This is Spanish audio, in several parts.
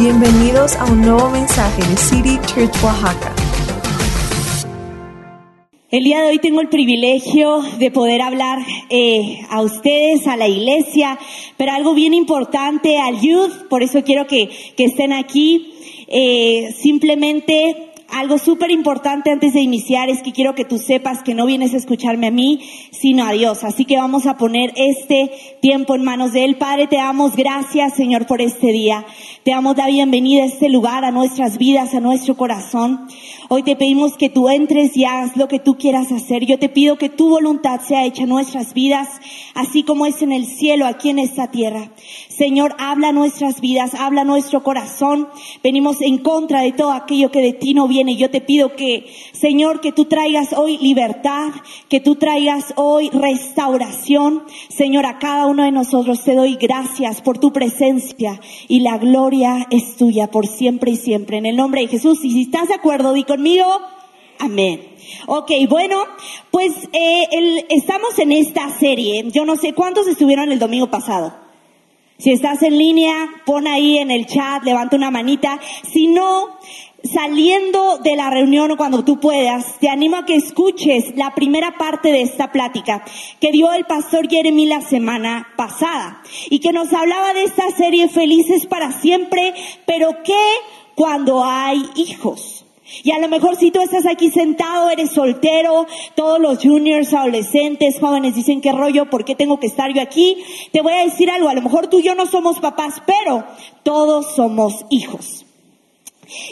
Bienvenidos a un nuevo mensaje de City Church Oaxaca. El día de hoy tengo el privilegio de poder hablar eh, a ustedes, a la iglesia, pero algo bien importante al youth, por eso quiero que, que estén aquí. Eh, simplemente algo súper importante antes de iniciar es que quiero que tú sepas que no vienes a escucharme a mí, sino a Dios. Así que vamos a poner este tiempo en manos de Él. Padre, te damos gracias, Señor, por este día. Te damos la bienvenida a este lugar, a nuestras vidas, a nuestro corazón. Hoy te pedimos que tú entres y hagas lo que tú quieras hacer. Yo te pido que tu voluntad sea hecha en nuestras vidas, así como es en el cielo, aquí en esta tierra. Señor, habla nuestras vidas, habla nuestro corazón. Venimos en contra de todo aquello que de ti no viene. Yo te pido que, Señor, que tú traigas hoy libertad, que tú traigas hoy restauración. Señor, a cada uno de nosotros te doy gracias por tu presencia y la gloria es tuya por siempre y siempre. En el nombre de Jesús. Y si estás de acuerdo, di conmigo. Amén. Ok, bueno, pues eh, estamos en esta serie. Yo no sé cuántos estuvieron el domingo pasado. Si estás en línea, pon ahí en el chat, levanta una manita. Si no, saliendo de la reunión o cuando tú puedas, te animo a que escuches la primera parte de esta plática que dio el pastor Jeremy la semana pasada y que nos hablaba de esta serie Felices para siempre, pero que cuando hay hijos. Y a lo mejor si tú estás aquí sentado, eres soltero, todos los juniors, adolescentes, jóvenes dicen qué rollo, ¿por qué tengo que estar yo aquí? Te voy a decir algo, a lo mejor tú y yo no somos papás, pero todos somos hijos.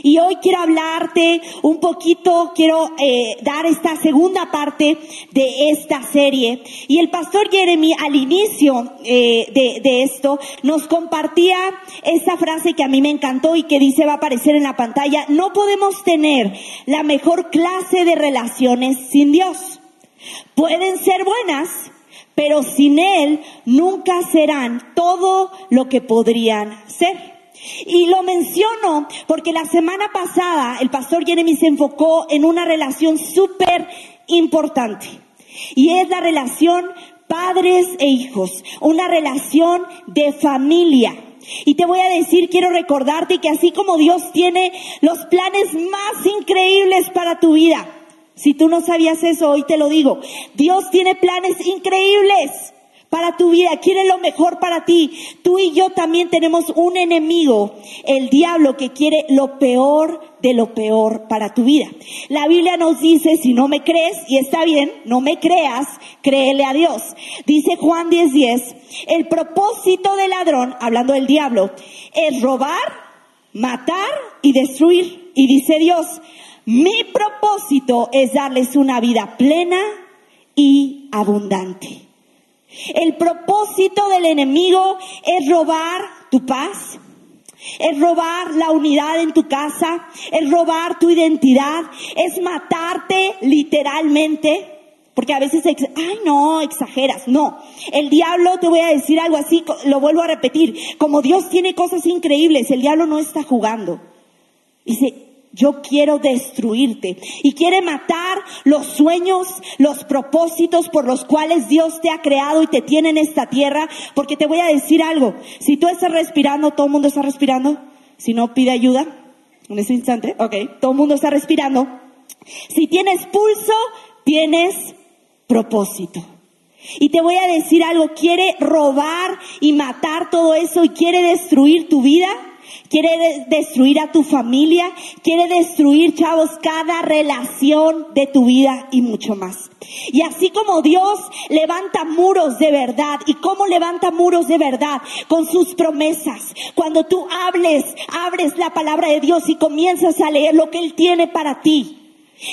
Y hoy quiero hablarte un poquito, quiero eh, dar esta segunda parte de esta serie. Y el pastor Jeremy al inicio eh, de, de esto nos compartía esa frase que a mí me encantó y que dice va a aparecer en la pantalla, no podemos tener la mejor clase de relaciones sin Dios. Pueden ser buenas, pero sin Él nunca serán todo lo que podrían ser. Y lo menciono porque la semana pasada el pastor Jeremy se enfocó en una relación súper importante. Y es la relación padres e hijos, una relación de familia. Y te voy a decir, quiero recordarte que así como Dios tiene los planes más increíbles para tu vida, si tú no sabías eso, hoy te lo digo, Dios tiene planes increíbles para tu vida, quiere lo mejor para ti. Tú y yo también tenemos un enemigo, el diablo, que quiere lo peor de lo peor para tu vida. La Biblia nos dice, si no me crees, y está bien, no me creas, créele a Dios. Dice Juan 10:10, el propósito del ladrón, hablando del diablo, es robar, matar y destruir. Y dice Dios, mi propósito es darles una vida plena y abundante. El propósito del enemigo es robar tu paz, es robar la unidad en tu casa, es robar tu identidad, es matarte literalmente. Porque a veces, ay no, exageras. No, el diablo, te voy a decir algo así, lo vuelvo a repetir, como Dios tiene cosas increíbles, el diablo no está jugando. Dice, yo quiero destruirte. Y quiere matar los sueños, los propósitos por los cuales Dios te ha creado y te tiene en esta tierra. Porque te voy a decir algo. Si tú estás respirando, todo el mundo está respirando. Si no, pide ayuda. En ese instante. Ok. Todo el mundo está respirando. Si tienes pulso, tienes propósito. Y te voy a decir algo. Quiere robar y matar todo eso y quiere destruir tu vida quiere destruir a tu familia, quiere destruir, chavos, cada relación de tu vida y mucho más. Y así como Dios levanta muros de verdad, y cómo levanta muros de verdad, con sus promesas. Cuando tú hables, abres la palabra de Dios y comienzas a leer lo que Él tiene para ti.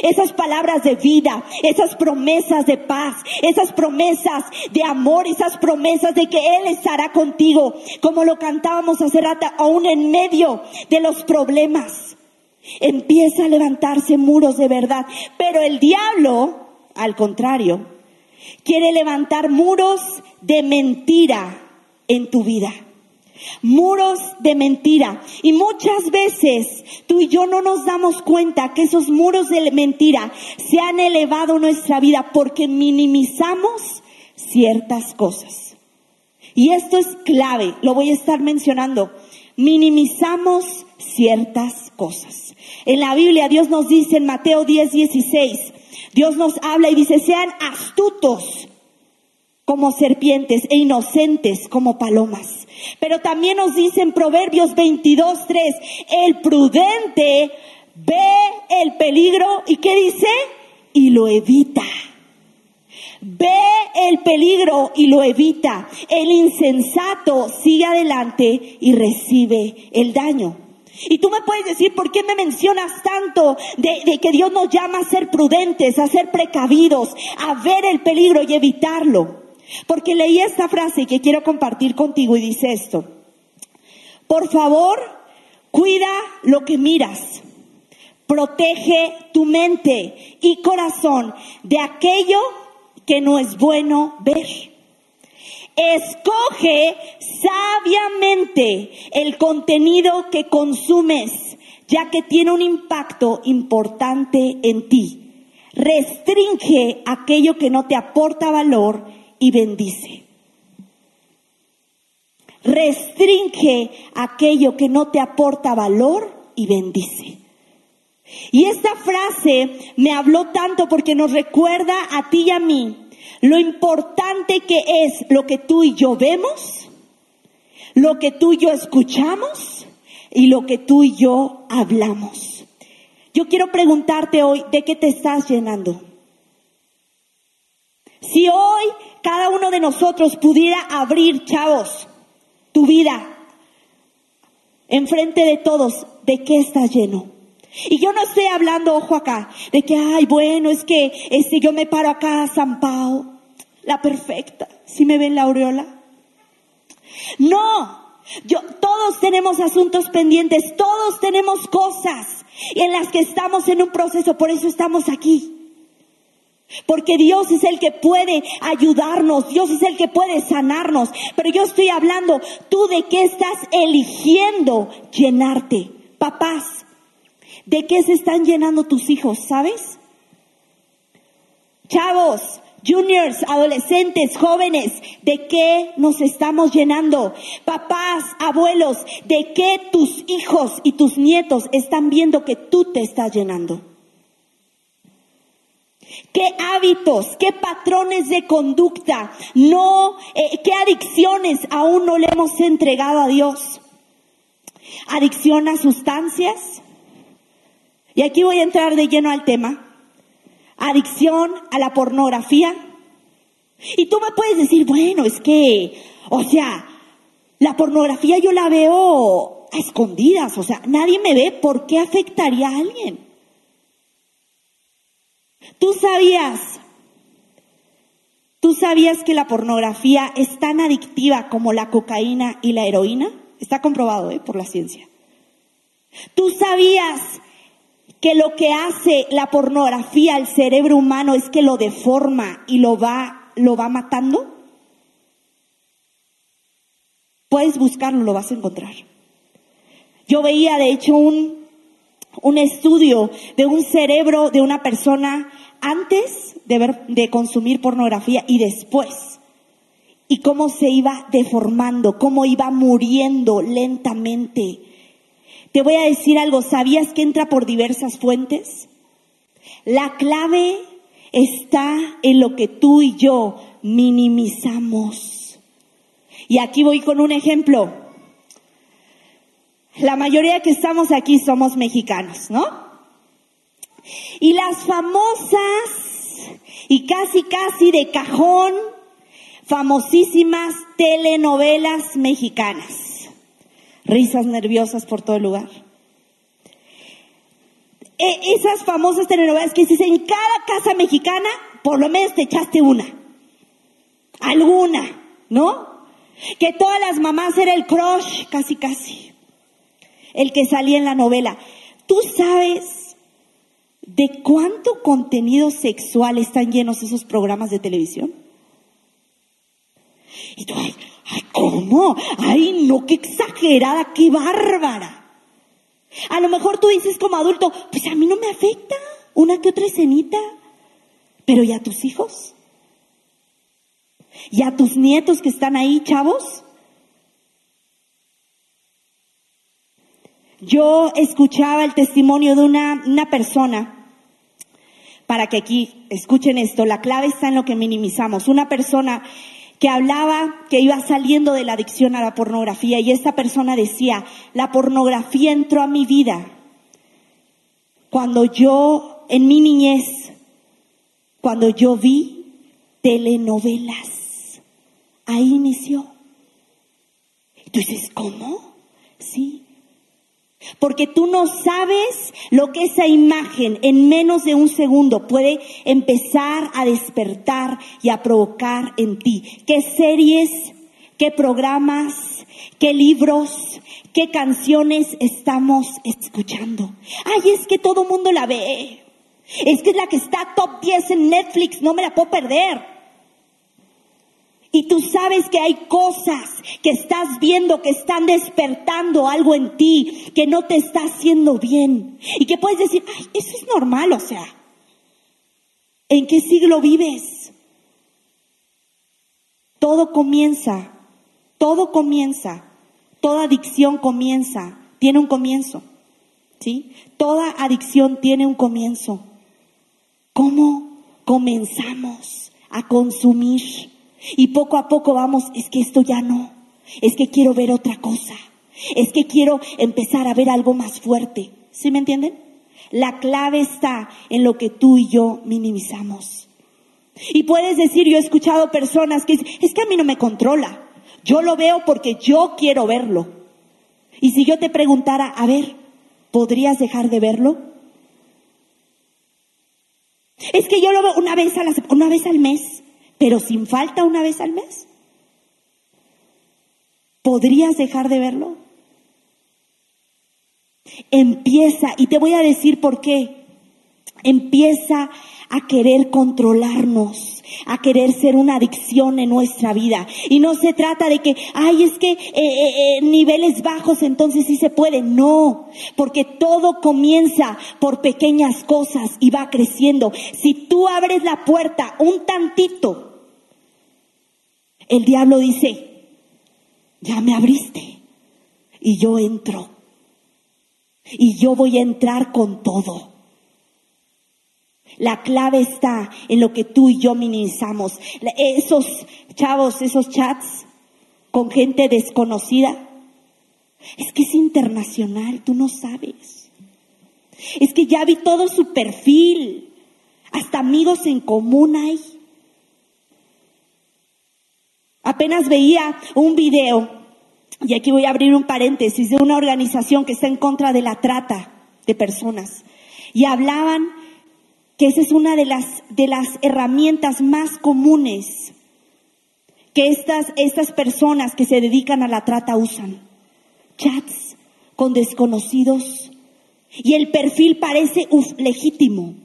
Esas palabras de vida, esas promesas de paz, esas promesas de amor, esas promesas de que Él estará contigo, como lo cantábamos hace rato, aún en medio de los problemas. Empieza a levantarse muros de verdad, pero el diablo, al contrario, quiere levantar muros de mentira en tu vida muros de mentira. Y muchas veces tú y yo no nos damos cuenta que esos muros de mentira se han elevado en nuestra vida porque minimizamos ciertas cosas. Y esto es clave, lo voy a estar mencionando. Minimizamos ciertas cosas. En la Biblia Dios nos dice en Mateo 10, 16, Dios nos habla y dice, sean astutos como serpientes e inocentes como palomas. Pero también nos dice en Proverbios 22, 3, el prudente ve el peligro y ¿qué dice? Y lo evita. Ve el peligro y lo evita. El insensato sigue adelante y recibe el daño. Y tú me puedes decir, ¿por qué me mencionas tanto de, de, que Dios nos llama a ser prudentes, a ser precavidos, a ver el peligro y evitarlo? Porque leí esta frase que quiero compartir contigo y dice esto. Por favor, cuida lo que miras. Protege tu mente y corazón de aquello que no es bueno ver. Escoge sabiamente el contenido que consumes, ya que tiene un impacto importante en ti. Restringe aquello que no te aporta valor y bendice. Restringe aquello que no te aporta valor y bendice. Y esta frase me habló tanto porque nos recuerda a ti y a mí lo importante que es lo que tú y yo vemos, lo que tú y yo escuchamos y lo que tú y yo hablamos. Yo quiero preguntarte hoy, ¿de qué te estás llenando? Si hoy cada uno de nosotros pudiera abrir, chavos, tu vida enfrente de todos, ¿de qué estás lleno? Y yo no estoy hablando, ojo acá, de que, ay, bueno, es que este, yo me paro acá, San Pau, la perfecta, si me ven la aureola. No, yo, todos tenemos asuntos pendientes, todos tenemos cosas en las que estamos en un proceso, por eso estamos aquí. Porque Dios es el que puede ayudarnos, Dios es el que puede sanarnos. Pero yo estoy hablando, tú de qué estás eligiendo llenarte. Papás, ¿de qué se están llenando tus hijos, sabes? Chavos, juniors, adolescentes, jóvenes, ¿de qué nos estamos llenando? Papás, abuelos, ¿de qué tus hijos y tus nietos están viendo que tú te estás llenando? ¿Qué hábitos, qué patrones de conducta, no, eh, qué adicciones aún no le hemos entregado a Dios? Adicción a sustancias. Y aquí voy a entrar de lleno al tema. Adicción a la pornografía. Y tú me puedes decir, bueno, es que, o sea, la pornografía yo la veo a escondidas, o sea, nadie me ve, ¿por qué afectaría a alguien? Tú sabías, tú sabías que la pornografía es tan adictiva como la cocaína y la heroína. Está comprobado ¿eh? por la ciencia. Tú sabías que lo que hace la pornografía al cerebro humano es que lo deforma y lo va, lo va matando. Puedes buscarlo, lo vas a encontrar. Yo veía, de hecho, un, un estudio de un cerebro de una persona antes de, ver, de consumir pornografía y después. Y cómo se iba deformando, cómo iba muriendo lentamente. Te voy a decir algo, ¿sabías que entra por diversas fuentes? La clave está en lo que tú y yo minimizamos. Y aquí voy con un ejemplo. La mayoría que estamos aquí somos mexicanos, ¿no? Y las famosas y casi casi de cajón, famosísimas telenovelas mexicanas. Risas nerviosas por todo el lugar. E, esas famosas telenovelas que dices en cada casa mexicana, por lo menos te echaste una. Alguna, ¿no? Que todas las mamás era el crush, casi casi el que salía en la novela. ¿Tú sabes de cuánto contenido sexual están llenos esos programas de televisión? Y tú, ay, ay, ¿cómo? Ay, no, qué exagerada, qué bárbara. A lo mejor tú dices como adulto, pues a mí no me afecta una que otra escenita, pero ¿y a tus hijos? ¿Y a tus nietos que están ahí, chavos? Yo escuchaba el testimonio de una, una persona, para que aquí escuchen esto, la clave está en lo que minimizamos, una persona que hablaba que iba saliendo de la adicción a la pornografía y esta persona decía, la pornografía entró a mi vida cuando yo, en mi niñez, cuando yo vi telenovelas, ahí inició. Tú dices, ¿cómo? Sí, porque tú no sabes lo que esa imagen en menos de un segundo puede empezar a despertar y a provocar en ti. ¿Qué series, qué programas, qué libros, qué canciones estamos escuchando? Ay, es que todo mundo la ve. Es que es la que está top 10 en Netflix, no me la puedo perder. Y tú sabes que hay cosas que estás viendo que están despertando algo en ti que no te está haciendo bien. Y que puedes decir, ay, eso es normal, o sea. ¿En qué siglo vives? Todo comienza, todo comienza, toda adicción comienza, tiene un comienzo. ¿Sí? Toda adicción tiene un comienzo. ¿Cómo comenzamos a consumir? Y poco a poco vamos, es que esto ya no, es que quiero ver otra cosa, es que quiero empezar a ver algo más fuerte. ¿Sí me entienden? La clave está en lo que tú y yo minimizamos. Y puedes decir, yo he escuchado personas que dicen, es que a mí no me controla, yo lo veo porque yo quiero verlo. Y si yo te preguntara, a ver, ¿podrías dejar de verlo? Es que yo lo veo una vez, una vez al mes pero sin falta una vez al mes. ¿Podrías dejar de verlo? Empieza, y te voy a decir por qué, empieza a querer controlarnos a querer ser una adicción en nuestra vida. Y no se trata de que, ay, es que eh, eh, eh, niveles bajos entonces sí se puede. No, porque todo comienza por pequeñas cosas y va creciendo. Si tú abres la puerta un tantito, el diablo dice, ya me abriste y yo entro. Y yo voy a entrar con todo. La clave está en lo que tú y yo minimizamos. Esos chavos, esos chats con gente desconocida. Es que es internacional, tú no sabes. Es que ya vi todo su perfil. Hasta amigos en común hay. Apenas veía un video, y aquí voy a abrir un paréntesis, de una organización que está en contra de la trata de personas. Y hablaban que esa es una de las, de las herramientas más comunes que estas, estas personas que se dedican a la trata usan. Chats con desconocidos. Y el perfil parece legítimo.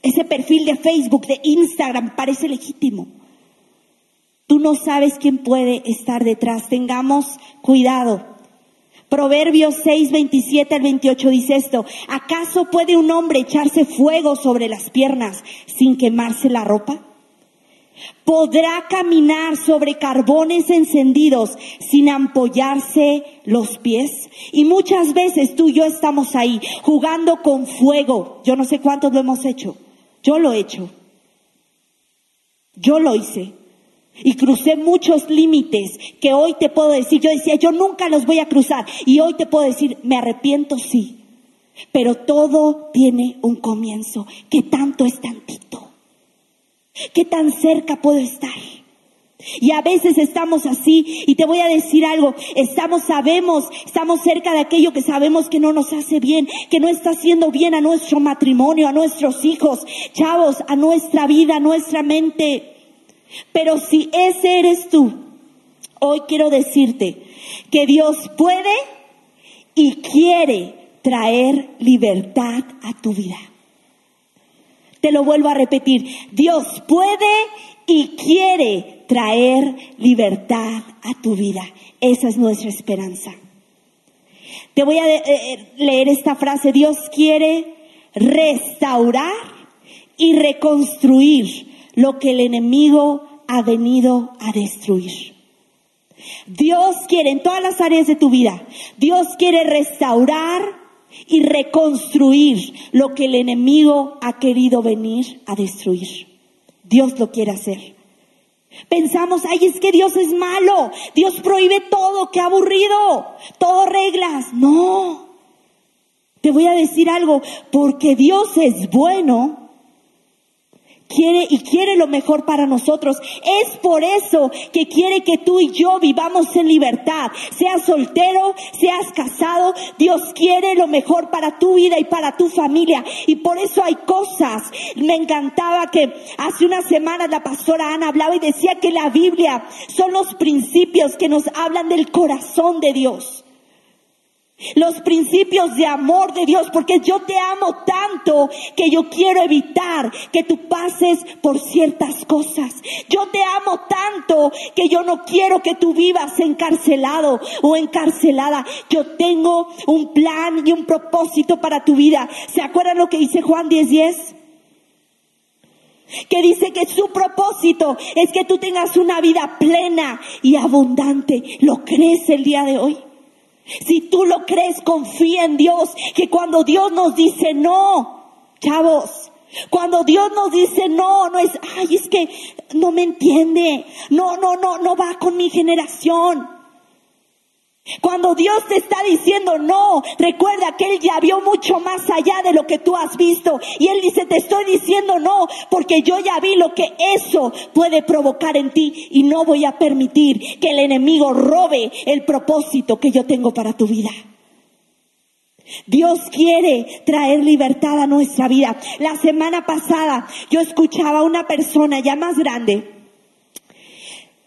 Ese perfil de Facebook, de Instagram, parece legítimo. Tú no sabes quién puede estar detrás. Tengamos cuidado. Proverbios 6, 27 al 28 dice esto, ¿acaso puede un hombre echarse fuego sobre las piernas sin quemarse la ropa? ¿Podrá caminar sobre carbones encendidos sin ampollarse los pies? Y muchas veces tú y yo estamos ahí jugando con fuego. Yo no sé cuántos lo hemos hecho. Yo lo he hecho. Yo lo hice. Y crucé muchos límites que hoy te puedo decir, yo decía, yo nunca los voy a cruzar. Y hoy te puedo decir, me arrepiento, sí. Pero todo tiene un comienzo. ¿Qué tanto es tantito? ¿Qué tan cerca puedo estar? Y a veces estamos así, y te voy a decir algo, estamos, sabemos, estamos cerca de aquello que sabemos que no nos hace bien, que no está haciendo bien a nuestro matrimonio, a nuestros hijos, chavos, a nuestra vida, a nuestra mente. Pero si ese eres tú, hoy quiero decirte que Dios puede y quiere traer libertad a tu vida. Te lo vuelvo a repetir, Dios puede y quiere traer libertad a tu vida. Esa es nuestra esperanza. Te voy a eh, eh, leer esta frase. Dios quiere restaurar y reconstruir lo que el enemigo ha venido a destruir. Dios quiere en todas las áreas de tu vida, Dios quiere restaurar y reconstruir lo que el enemigo ha querido venir a destruir. Dios lo quiere hacer. Pensamos, ay, es que Dios es malo, Dios prohíbe todo, qué aburrido, todo reglas. No, te voy a decir algo, porque Dios es bueno, quiere y quiere lo mejor para nosotros. Es por eso que quiere que tú y yo vivamos en libertad. Seas soltero, seas casado, Dios quiere lo mejor para tu vida y para tu familia. Y por eso hay cosas. Me encantaba que hace unas semanas la pastora Ana hablaba y decía que la Biblia son los principios que nos hablan del corazón de Dios los principios de amor de Dios, porque yo te amo tanto que yo quiero evitar que tú pases por ciertas cosas. Yo te amo tanto que yo no quiero que tú vivas encarcelado o encarcelada. Yo tengo un plan y un propósito para tu vida. ¿Se acuerdan lo que dice Juan 10:10? 10? que dice que su propósito es que tú tengas una vida plena y abundante. ¿Lo crees el día de hoy? Si tú lo crees, confía en Dios, que cuando Dios nos dice no, chavos, cuando Dios nos dice no, no es, ay, es que no me entiende, no, no, no, no va con mi generación. Cuando Dios te está diciendo no, recuerda que Él ya vio mucho más allá de lo que tú has visto. Y Él dice, te estoy diciendo no, porque yo ya vi lo que eso puede provocar en ti y no voy a permitir que el enemigo robe el propósito que yo tengo para tu vida. Dios quiere traer libertad a nuestra vida. La semana pasada yo escuchaba a una persona ya más grande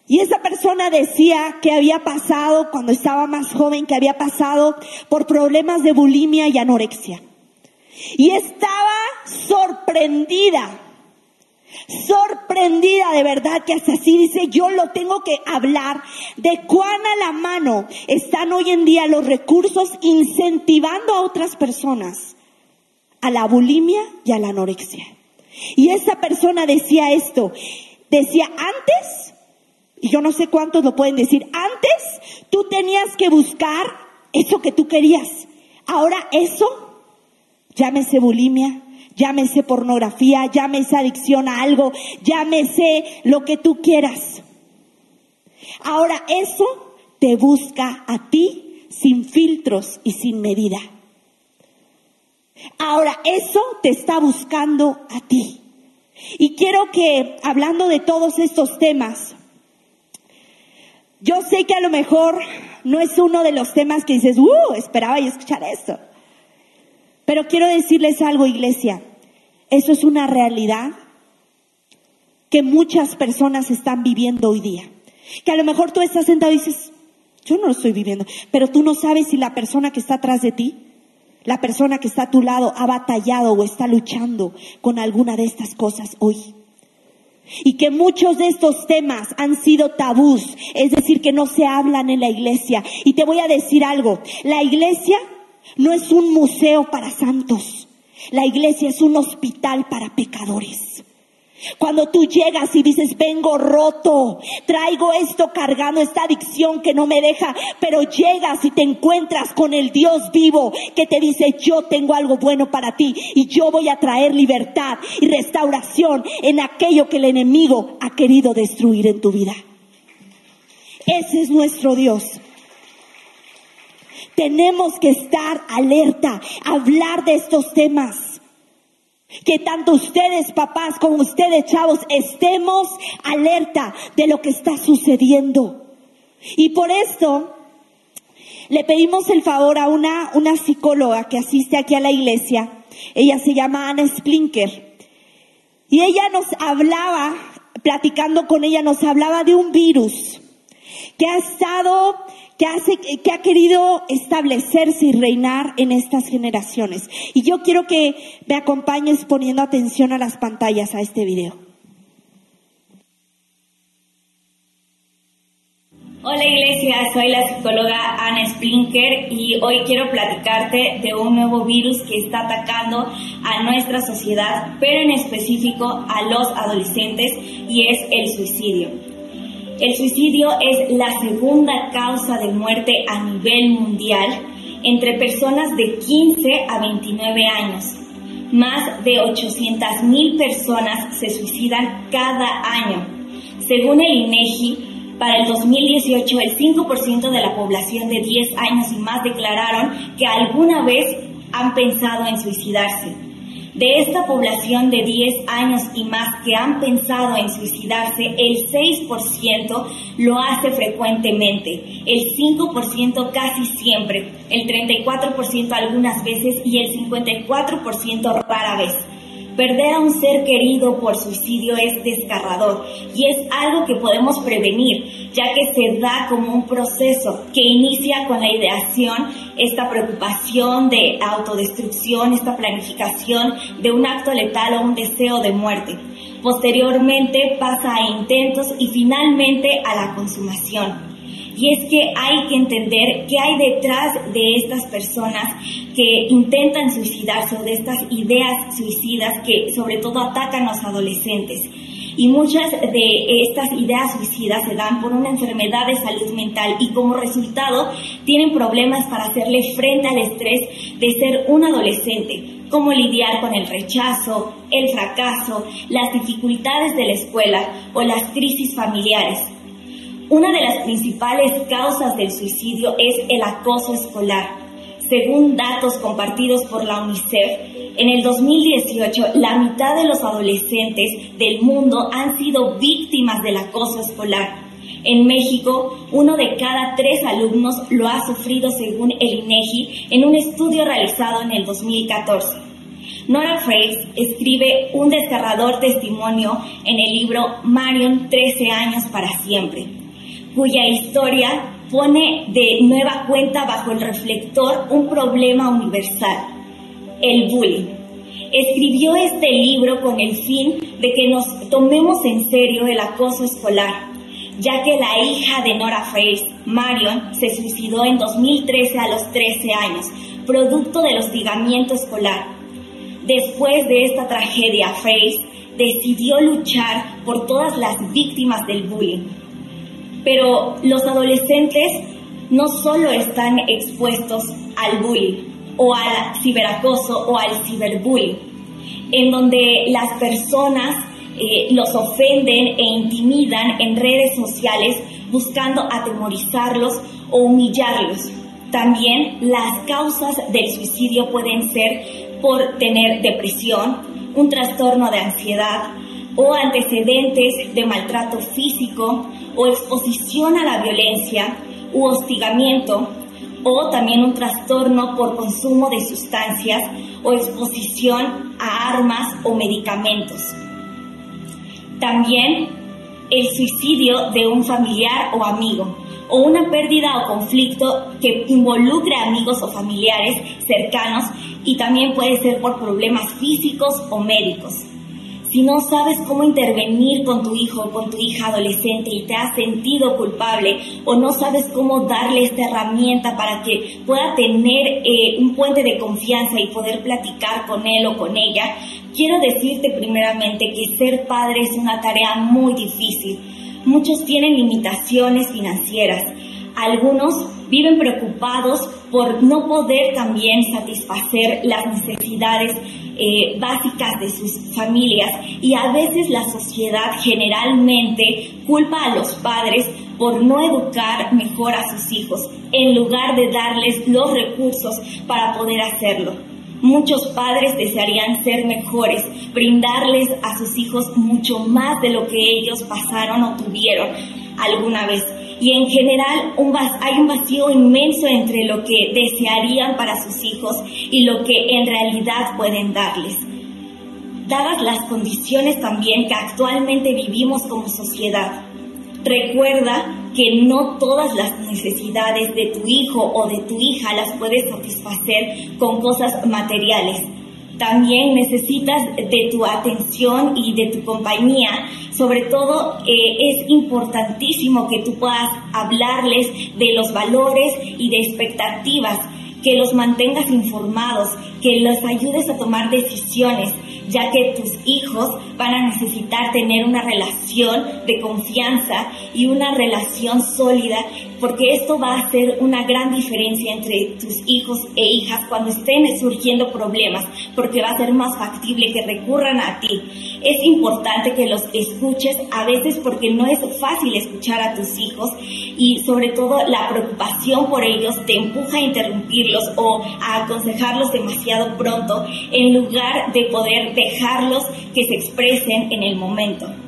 y esa persona decía que había pasado, cuando estaba más joven, que había pasado por problemas de bulimia y anorexia. Y estaba sorprendida, sorprendida de verdad que hasta así dice, yo lo tengo que hablar de cuán a la mano están hoy en día los recursos incentivando a otras personas a la bulimia y a la anorexia. Y esa persona decía esto, decía, antes y yo no sé cuántos lo pueden decir, antes tú tenías que buscar eso que tú querías. Ahora eso, llámese bulimia, llámese pornografía, llámese adicción a algo, llámese lo que tú quieras. Ahora eso te busca a ti sin filtros y sin medida. Ahora eso te está buscando a ti. Y quiero que, hablando de todos estos temas, yo sé que a lo mejor no es uno de los temas que dices, uh, esperaba y escuchar esto. Pero quiero decirles algo, iglesia. Eso es una realidad que muchas personas están viviendo hoy día. Que a lo mejor tú estás sentado y dices, yo no lo estoy viviendo, pero tú no sabes si la persona que está atrás de ti, la persona que está a tu lado, ha batallado o está luchando con alguna de estas cosas hoy. Y que muchos de estos temas han sido tabús, es decir, que no se hablan en la iglesia. Y te voy a decir algo, la iglesia no es un museo para santos, la iglesia es un hospital para pecadores. Cuando tú llegas y dices, vengo roto, traigo esto cargando, esta adicción que no me deja, pero llegas y te encuentras con el Dios vivo que te dice, yo tengo algo bueno para ti y yo voy a traer libertad y restauración en aquello que el enemigo ha querido destruir en tu vida. Ese es nuestro Dios. Tenemos que estar alerta, hablar de estos temas. Que tanto ustedes, papás, como ustedes, chavos, estemos alerta de lo que está sucediendo. Y por esto le pedimos el favor a una, una psicóloga que asiste aquí a la iglesia. Ella se llama Ana Splinker. Y ella nos hablaba, platicando con ella, nos hablaba de un virus que ha estado que, hace, que ha querido establecerse y reinar en estas generaciones. Y yo quiero que me acompañes poniendo atención a las pantallas a este video. Hola Iglesia, soy la psicóloga Ana Splinker y hoy quiero platicarte de un nuevo virus que está atacando a nuestra sociedad, pero en específico a los adolescentes y es el suicidio. El suicidio es la segunda causa de muerte a nivel mundial entre personas de 15 a 29 años. Más de 800.000 personas se suicidan cada año. Según el INEGI, para el 2018 el 5% de la población de 10 años y más declararon que alguna vez han pensado en suicidarse. De esta población de 10 años y más que han pensado en suicidarse, el 6% lo hace frecuentemente, el 5% casi siempre, el 34% algunas veces y el 54% rara vez. Perder a un ser querido por suicidio es desgarrador y es algo que podemos prevenir, ya que se da como un proceso que inicia con la ideación, esta preocupación de autodestrucción, esta planificación de un acto letal o un deseo de muerte. Posteriormente pasa a intentos y finalmente a la consumación. Y es que hay que entender qué hay detrás de estas personas que intentan suicidarse o de estas ideas suicidas que sobre todo atacan a los adolescentes. Y muchas de estas ideas suicidas se dan por una enfermedad de salud mental y como resultado tienen problemas para hacerle frente al estrés de ser un adolescente, cómo lidiar con el rechazo, el fracaso, las dificultades de la escuela o las crisis familiares. Una de las principales causas del suicidio es el acoso escolar. Según datos compartidos por la UNICEF, en el 2018 la mitad de los adolescentes del mundo han sido víctimas del acoso escolar. En México, uno de cada tres alumnos lo ha sufrido según el INEGI en un estudio realizado en el 2014. Nora Frakes escribe un desgarrador testimonio en el libro Marion 13 años para siempre cuya historia pone de nueva cuenta bajo el reflector un problema universal, el bullying. Escribió este libro con el fin de que nos tomemos en serio el acoso escolar, ya que la hija de Nora Face, Marion, se suicidó en 2013 a los 13 años, producto del hostigamiento escolar. Después de esta tragedia, Face decidió luchar por todas las víctimas del bullying pero los adolescentes no solo están expuestos al bullying o al ciberacoso o al ciberbullying, en donde las personas eh, los ofenden e intimidan en redes sociales buscando atemorizarlos o humillarlos. También las causas del suicidio pueden ser por tener depresión, un trastorno de ansiedad o antecedentes de maltrato físico o exposición a la violencia u hostigamiento o también un trastorno por consumo de sustancias o exposición a armas o medicamentos. También el suicidio de un familiar o amigo o una pérdida o conflicto que involucre a amigos o familiares cercanos y también puede ser por problemas físicos o médicos si no sabes cómo intervenir con tu hijo o con tu hija adolescente y te has sentido culpable o no sabes cómo darle esta herramienta para que pueda tener eh, un puente de confianza y poder platicar con él o con ella, quiero decirte primeramente que ser padre es una tarea muy difícil. Muchos tienen limitaciones financieras. Algunos viven preocupados por no poder también satisfacer las necesidades eh, básicas de sus familias y a veces la sociedad generalmente culpa a los padres por no educar mejor a sus hijos en lugar de darles los recursos para poder hacerlo. Muchos padres desearían ser mejores, brindarles a sus hijos mucho más de lo que ellos pasaron o tuvieron alguna vez y en general hay un vacío inmenso entre lo que desearían para sus hijos y lo que en realidad pueden darles. Dadas las condiciones también que actualmente vivimos como sociedad, recuerda que no todas las necesidades de tu hijo o de tu hija las puedes satisfacer con cosas materiales también necesitas de tu atención y de tu compañía. Sobre todo eh, es importantísimo que tú puedas hablarles de los valores y de expectativas, que los mantengas informados, que los ayudes a tomar decisiones, ya que tus hijos van a necesitar tener una relación de confianza y una relación sólida, porque esto va a hacer una gran diferencia entre tus hijos e hijas cuando estén surgiendo problemas, porque va a ser más factible que recurran a ti. Es importante que los escuches a veces porque no es fácil escuchar a tus hijos y sobre todo la preocupación por ellos te empuja a interrumpirlos o a aconsejarlos demasiado pronto en lugar de poder dejarlos que se expresen en el momento.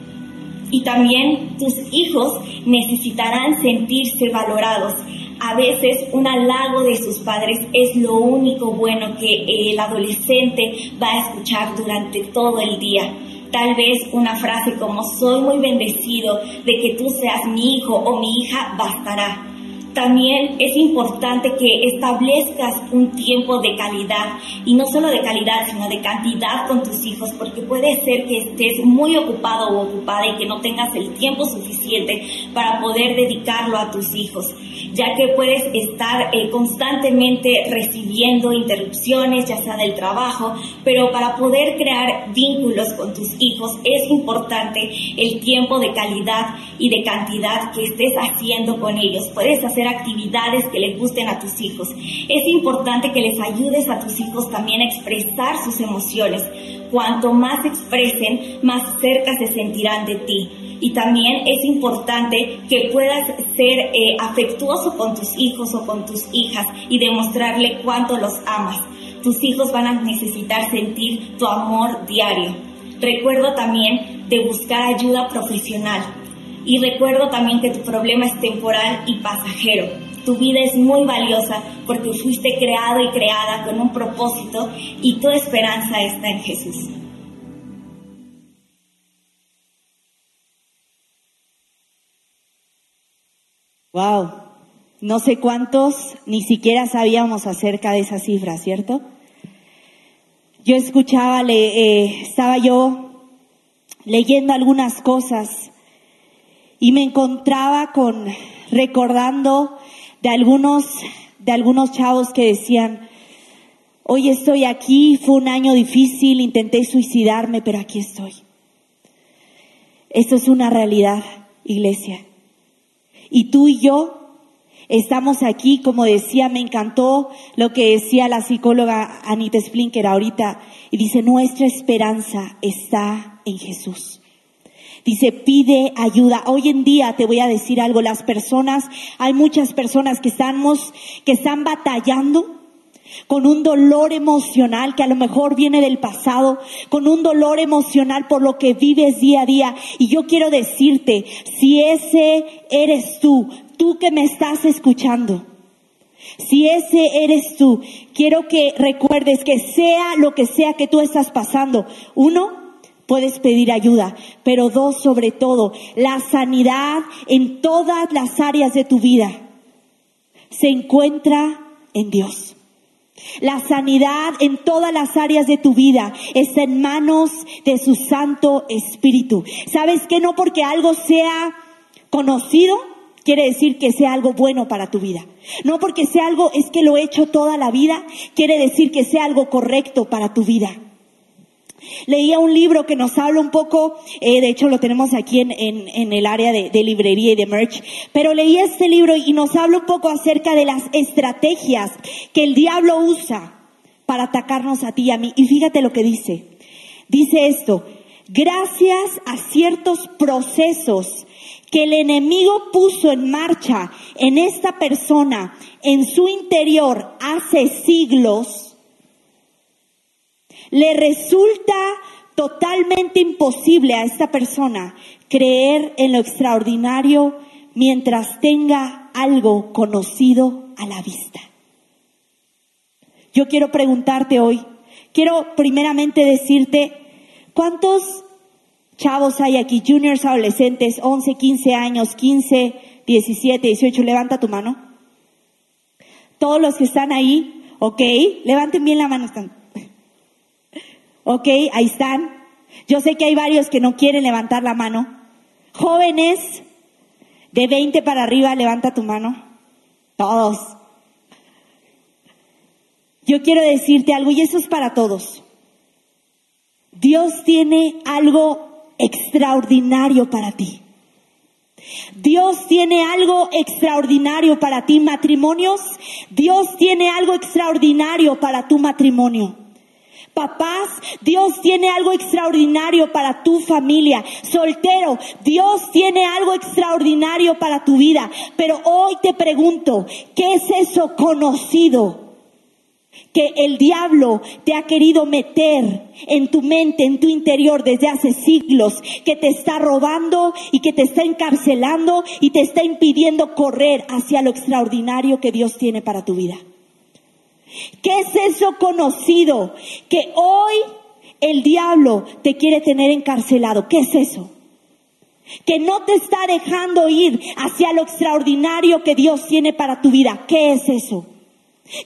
Y también tus hijos necesitarán sentirse valorados. A veces un halago de sus padres es lo único bueno que el adolescente va a escuchar durante todo el día. Tal vez una frase como soy muy bendecido de que tú seas mi hijo o mi hija bastará también es importante que establezcas un tiempo de calidad y no solo de calidad, sino de cantidad con tus hijos, porque puede ser que estés muy ocupado o ocupada y que no tengas el tiempo suficiente para poder dedicarlo a tus hijos, ya que puedes estar eh, constantemente recibiendo interrupciones, ya sea del trabajo, pero para poder crear vínculos con tus hijos es importante el tiempo de calidad y de cantidad que estés haciendo con ellos. Puedes hacer actividades que les gusten a tus hijos. Es importante que les ayudes a tus hijos también a expresar sus emociones. Cuanto más expresen, más cerca se sentirán de ti. Y también es importante que puedas ser eh, afectuoso con tus hijos o con tus hijas y demostrarle cuánto los amas. Tus hijos van a necesitar sentir tu amor diario. Recuerdo también de buscar ayuda profesional. Y recuerdo también que tu problema es temporal y pasajero. Tu vida es muy valiosa porque fuiste creado y creada con un propósito y tu esperanza está en Jesús. Wow, no sé cuántos ni siquiera sabíamos acerca de esa cifra, ¿cierto? Yo escuchaba, eh, estaba yo leyendo algunas cosas y me encontraba con recordando de algunos de algunos chavos que decían hoy estoy aquí fue un año difícil intenté suicidarme pero aquí estoy esto es una realidad iglesia y tú y yo Estamos aquí, como decía, me encantó lo que decía la psicóloga Anita Splinker ahorita, y dice, nuestra esperanza está en Jesús. Dice, pide ayuda. Hoy en día te voy a decir algo, las personas, hay muchas personas que estamos, que están batallando con un dolor emocional que a lo mejor viene del pasado, con un dolor emocional por lo que vives día a día. Y yo quiero decirte, si ese eres tú, tú que me estás escuchando, si ese eres tú, quiero que recuerdes que sea lo que sea que tú estás pasando, uno, puedes pedir ayuda, pero dos, sobre todo, la sanidad en todas las áreas de tu vida se encuentra en Dios. La sanidad en todas las áreas de tu vida está en manos de su Santo Espíritu. ¿Sabes que no porque algo sea conocido quiere decir que sea algo bueno para tu vida? No porque sea algo es que lo he hecho toda la vida, quiere decir que sea algo correcto para tu vida. Leía un libro que nos habla un poco, eh, de hecho lo tenemos aquí en, el área de, de, librería y de merch, pero leía este libro y nos habla un poco acerca de las estrategias que el diablo usa para atacarnos a ti y a mí. Y fíjate lo que dice. Dice esto, gracias a ciertos procesos que el enemigo puso en marcha en esta persona, en su interior, hace siglos, le resulta totalmente imposible a esta persona creer en lo extraordinario mientras tenga algo conocido a la vista. Yo quiero preguntarte hoy, quiero primeramente decirte, ¿cuántos chavos hay aquí, juniors, adolescentes, 11, 15 años, 15, 17, 18? Levanta tu mano. Todos los que están ahí, ok, levanten bien la mano. Ok, ahí están. Yo sé que hay varios que no quieren levantar la mano. Jóvenes de 20 para arriba, levanta tu mano. Todos. Yo quiero decirte algo y eso es para todos. Dios tiene algo extraordinario para ti. Dios tiene algo extraordinario para ti, matrimonios. Dios tiene algo extraordinario para tu matrimonio. Papás, Dios tiene algo extraordinario para tu familia. Soltero, Dios tiene algo extraordinario para tu vida. Pero hoy te pregunto, ¿qué es eso conocido? que el diablo te ha querido meter en tu mente, en tu interior desde hace siglos, que te está robando y que te está encarcelando y te está impidiendo correr hacia lo extraordinario que Dios tiene para tu vida. ¿Qué es eso conocido que hoy el diablo te quiere tener encarcelado? ¿Qué es eso? Que no te está dejando ir hacia lo extraordinario que Dios tiene para tu vida. ¿Qué es eso?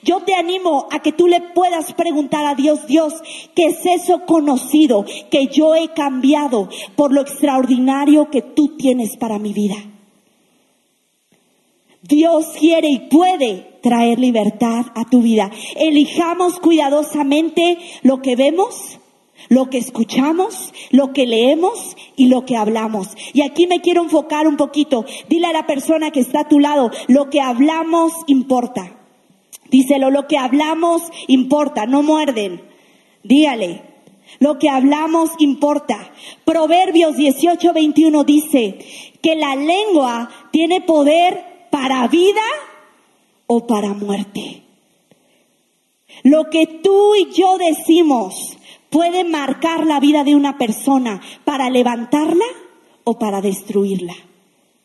Yo te animo a que tú le puedas preguntar a Dios, Dios, ¿qué es eso conocido que yo he cambiado por lo extraordinario que tú tienes para mi vida? Dios quiere y puede traer libertad a tu vida. Elijamos cuidadosamente lo que vemos, lo que escuchamos, lo que leemos y lo que hablamos. Y aquí me quiero enfocar un poquito. Dile a la persona que está a tu lado, lo que hablamos importa. Díselo, lo que hablamos importa, no muerden. Dígale, lo que hablamos importa. Proverbios 18, 21 dice que la lengua tiene poder para vida o para muerte. Lo que tú y yo decimos puede marcar la vida de una persona para levantarla o para destruirla.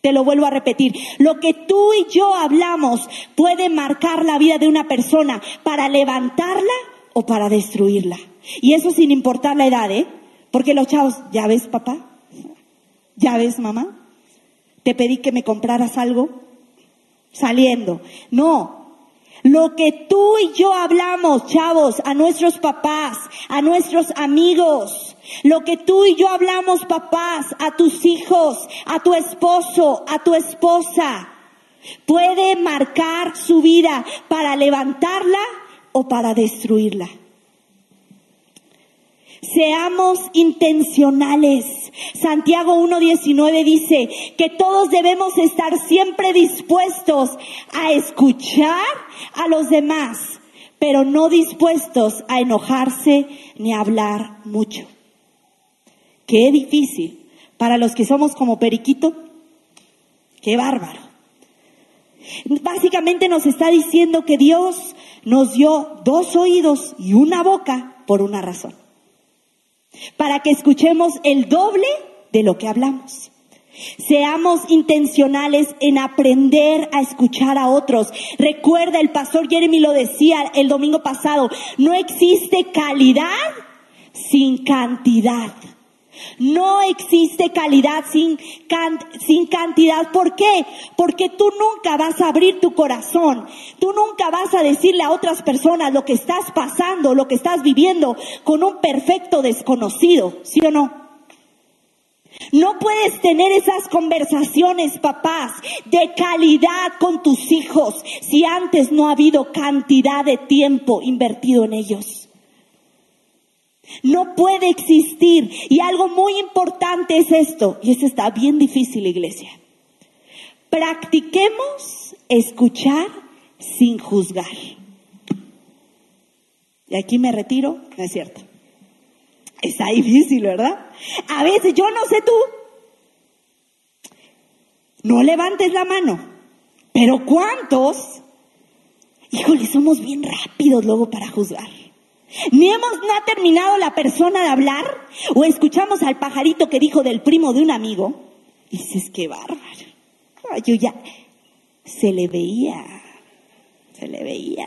Te lo vuelvo a repetir. Lo que tú y yo hablamos puede marcar la vida de una persona para levantarla o para destruirla. Y eso sin importar la edad, ¿eh? Porque los chavos, ¿ya ves papá? ¿Ya ves mamá? Te pedí que me compraras algo saliendo. No. Lo que tú y yo hablamos, chavos, a nuestros papás, a nuestros amigos, lo que tú y yo hablamos, papás, a tus hijos, a tu esposo, a tu esposa, puede marcar su vida para levantarla o para destruirla. Seamos intencionales. Santiago 1.19 dice que todos debemos estar siempre dispuestos a escuchar a los demás, pero no dispuestos a enojarse ni a hablar mucho. Qué difícil. Para los que somos como periquito, qué bárbaro. Básicamente nos está diciendo que Dios nos dio dos oídos y una boca por una razón. Para que escuchemos el doble de lo que hablamos. Seamos intencionales en aprender a escuchar a otros. Recuerda, el pastor Jeremy lo decía el domingo pasado, no existe calidad sin cantidad. No existe calidad sin, sin cantidad. ¿Por qué? Porque tú nunca vas a abrir tu corazón. Tú nunca vas a decirle a otras personas lo que estás pasando, lo que estás viviendo con un perfecto desconocido. ¿Sí o no? No puedes tener esas conversaciones, papás, de calidad con tus hijos si antes no ha habido cantidad de tiempo invertido en ellos. No puede existir. Y algo muy importante es esto, y esto está bien difícil, iglesia. Practiquemos escuchar sin juzgar. Y aquí me retiro, no es cierto. Está difícil, ¿verdad? A veces, yo no sé tú, no levantes la mano, pero ¿cuántos? Híjole, somos bien rápidos luego para juzgar. Ni hemos terminado la persona de hablar o escuchamos al pajarito que dijo del primo de un amigo. Dices, qué bárbaro. yo ya se le veía, se le veía.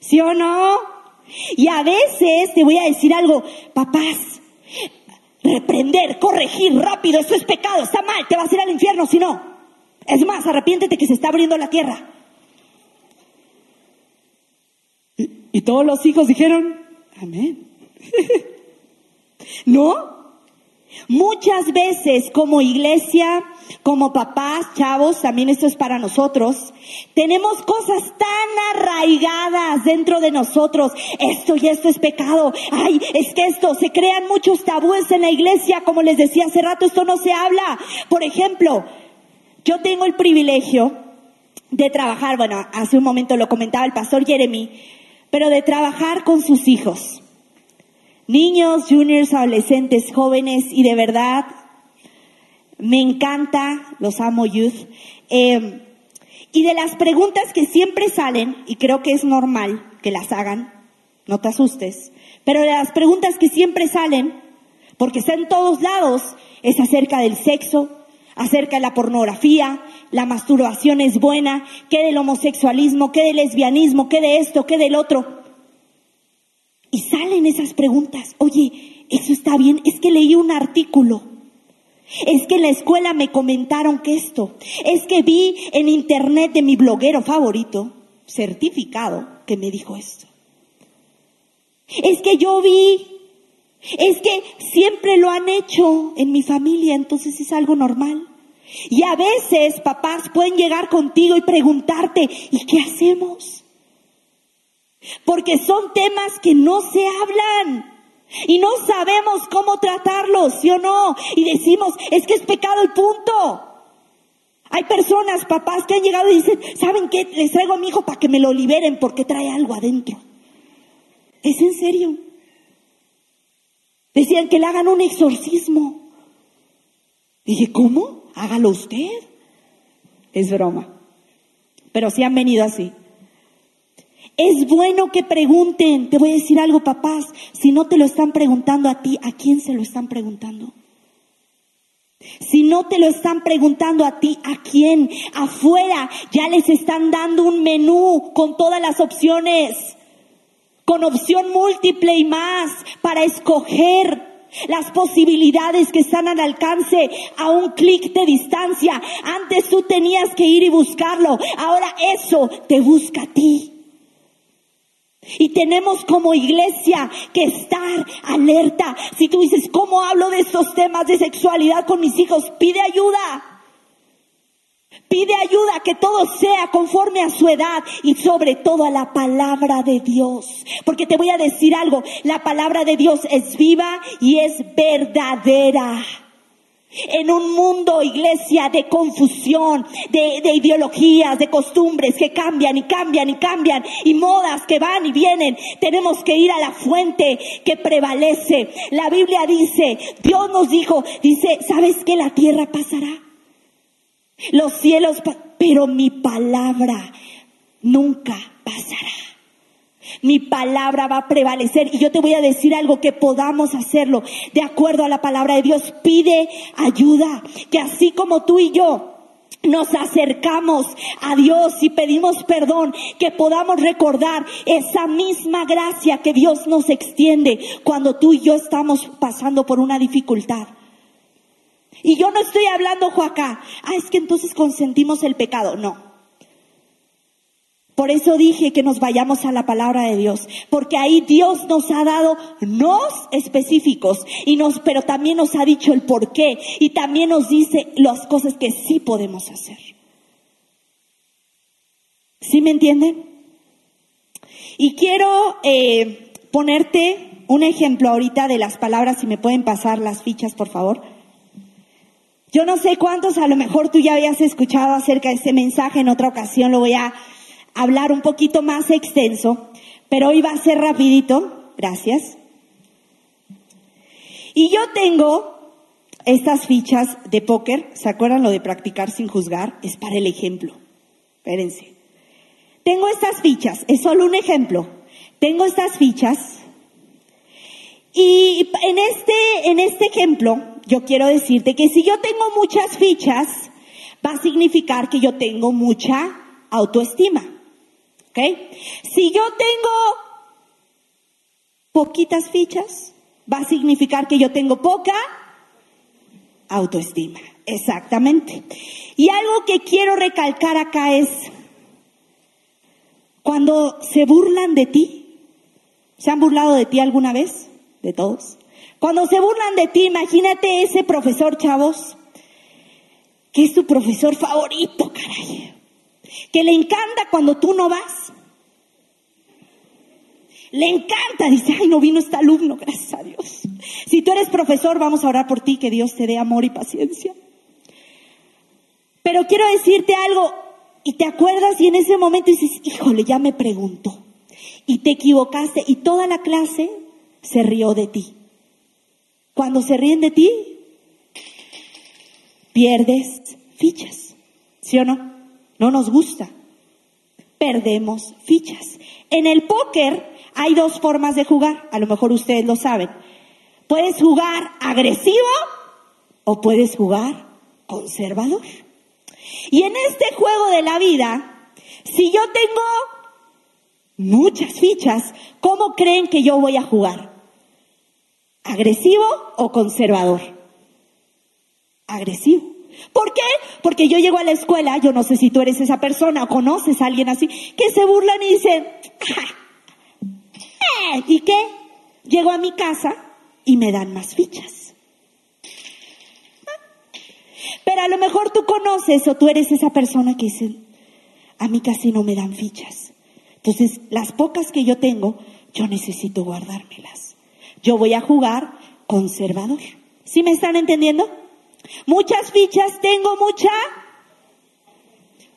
¿Sí o no? Y a veces te voy a decir algo, papás, reprender, corregir rápido, eso es pecado, está mal, te vas a ir al infierno si no. Es más, arrepiéntete que se está abriendo la tierra. Y todos los hijos dijeron, amén. ¿No? Muchas veces como iglesia como papás, chavos, también esto es para nosotros, tenemos cosas tan arraigadas dentro de nosotros. Esto y esto es pecado. Ay, es que esto, se crean muchos tabúes en la iglesia, como les decía hace rato, esto no se habla. Por ejemplo, yo tengo el privilegio de trabajar, bueno, hace un momento lo comentaba el pastor Jeremy, pero de trabajar con sus hijos. Niños, juniors, adolescentes, jóvenes, y de verdad me encanta, los amo youth. Eh, y de las preguntas que siempre salen, y creo que es normal que las hagan, no te asustes, pero de las preguntas que siempre salen, porque está en todos lados, es acerca del sexo, acerca de la pornografía, la masturbación es buena, qué del homosexualismo, qué del lesbianismo, qué de esto, qué del otro. Y salen esas preguntas, oye, eso está bien, es que leí un artículo es que en la escuela me comentaron que esto, es que vi en internet de mi bloguero favorito, certificado, que me dijo esto. Es que yo vi, es que siempre lo han hecho en mi familia, entonces es algo normal. Y a veces papás pueden llegar contigo y preguntarte, ¿y qué hacemos? Porque son temas que no se hablan. Y no sabemos cómo tratarlos, ¿sí o no? Y decimos, es que es pecado el punto. Hay personas, papás, que han llegado y dicen, ¿saben qué? Les traigo a mi hijo para que me lo liberen porque trae algo adentro. ¿Es en serio? Decían que le hagan un exorcismo. Dije, ¿cómo? Hágalo usted. Es broma. Pero sí han venido así. Es bueno que pregunten. Te voy a decir algo, papás. Si no te lo están preguntando a ti, ¿a quién se lo están preguntando? Si no te lo están preguntando a ti, ¿a quién? Afuera ya les están dando un menú con todas las opciones, con opción múltiple y más para escoger las posibilidades que están al alcance a un clic de distancia. Antes tú tenías que ir y buscarlo, ahora eso te busca a ti. Y tenemos como iglesia que estar alerta. Si tú dices, ¿cómo hablo de estos temas de sexualidad con mis hijos? Pide ayuda. Pide ayuda que todo sea conforme a su edad y sobre todo a la palabra de Dios. Porque te voy a decir algo, la palabra de Dios es viva y es verdadera. En un mundo, iglesia, de confusión, de, ideologías, de costumbres que cambian y cambian y cambian, y modas que van y vienen, tenemos que ir a la fuente que prevalece. La Biblia dice, Dios nos dijo, dice, ¿sabes que la tierra pasará? Los cielos, pero mi palabra nunca pasará. Mi palabra va a prevalecer y yo te voy a decir algo que podamos hacerlo de acuerdo a la palabra de Dios. Pide ayuda, que así como tú y yo nos acercamos a Dios y pedimos perdón, que podamos recordar esa misma gracia que Dios nos extiende cuando tú y yo estamos pasando por una dificultad. Y yo no estoy hablando, Joacá, ah, es que entonces consentimos el pecado. No. Por eso dije que nos vayamos a la palabra de Dios, porque ahí Dios nos ha dado nos específicos y nos, pero también nos ha dicho el por qué y también nos dice las cosas que sí podemos hacer. ¿Sí me entienden? Y quiero eh, ponerte un ejemplo ahorita de las palabras, si me pueden pasar las fichas, por favor. Yo no sé cuántos, a lo mejor tú ya habías escuchado acerca de ese mensaje en otra ocasión, lo voy a hablar un poquito más extenso, pero hoy va a ser rapidito, gracias. Y yo tengo estas fichas de póker, ¿se acuerdan lo de practicar sin juzgar? Es para el ejemplo. Espérense. Tengo estas fichas, es solo un ejemplo. Tengo estas fichas y en este, en este ejemplo yo quiero decirte que si yo tengo muchas fichas, va a significar que yo tengo mucha autoestima. Si yo tengo poquitas fichas, va a significar que yo tengo poca autoestima. Exactamente. Y algo que quiero recalcar acá es, cuando se burlan de ti, ¿se han burlado de ti alguna vez? De todos. Cuando se burlan de ti, imagínate ese profesor, chavos, que es tu profesor favorito, caray. Que le encanta cuando tú no vas. Le encanta, dice, ay, no vino este alumno, gracias a Dios. Si tú eres profesor, vamos a orar por ti, que Dios te dé amor y paciencia. Pero quiero decirte algo, y te acuerdas y en ese momento dices, híjole, ya me preguntó. Y te equivocaste y toda la clase se rió de ti. Cuando se ríen de ti, pierdes fichas. ¿Sí o no? No nos gusta. Perdemos fichas. En el póker hay dos formas de jugar. A lo mejor ustedes lo saben. Puedes jugar agresivo o puedes jugar conservador. Y en este juego de la vida, si yo tengo muchas fichas, ¿cómo creen que yo voy a jugar? ¿Agresivo o conservador? Agresivo. ¿Por qué? Porque yo llego a la escuela, yo no sé si tú eres esa persona o conoces a alguien así, que se burlan y dicen, eh, ¿y qué? Llego a mi casa y me dan más fichas. Pero a lo mejor tú conoces o tú eres esa persona que dice, a mí casi no me dan fichas. Entonces, las pocas que yo tengo, yo necesito guardármelas. Yo voy a jugar conservador. ¿Sí me están entendiendo? Muchas fichas tengo mucha.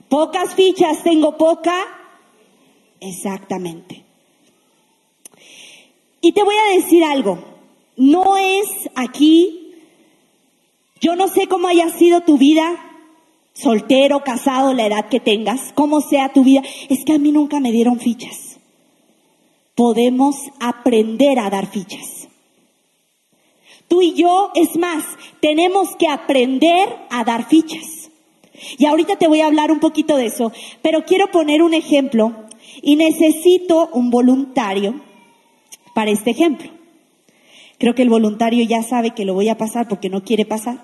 Pocas fichas tengo poca. Exactamente. Y te voy a decir algo. No es aquí, yo no sé cómo haya sido tu vida, soltero, casado, la edad que tengas, cómo sea tu vida. Es que a mí nunca me dieron fichas. Podemos aprender a dar fichas. Tú y yo, es más, tenemos que aprender a dar fichas. Y ahorita te voy a hablar un poquito de eso, pero quiero poner un ejemplo y necesito un voluntario para este ejemplo. Creo que el voluntario ya sabe que lo voy a pasar porque no quiere pasar.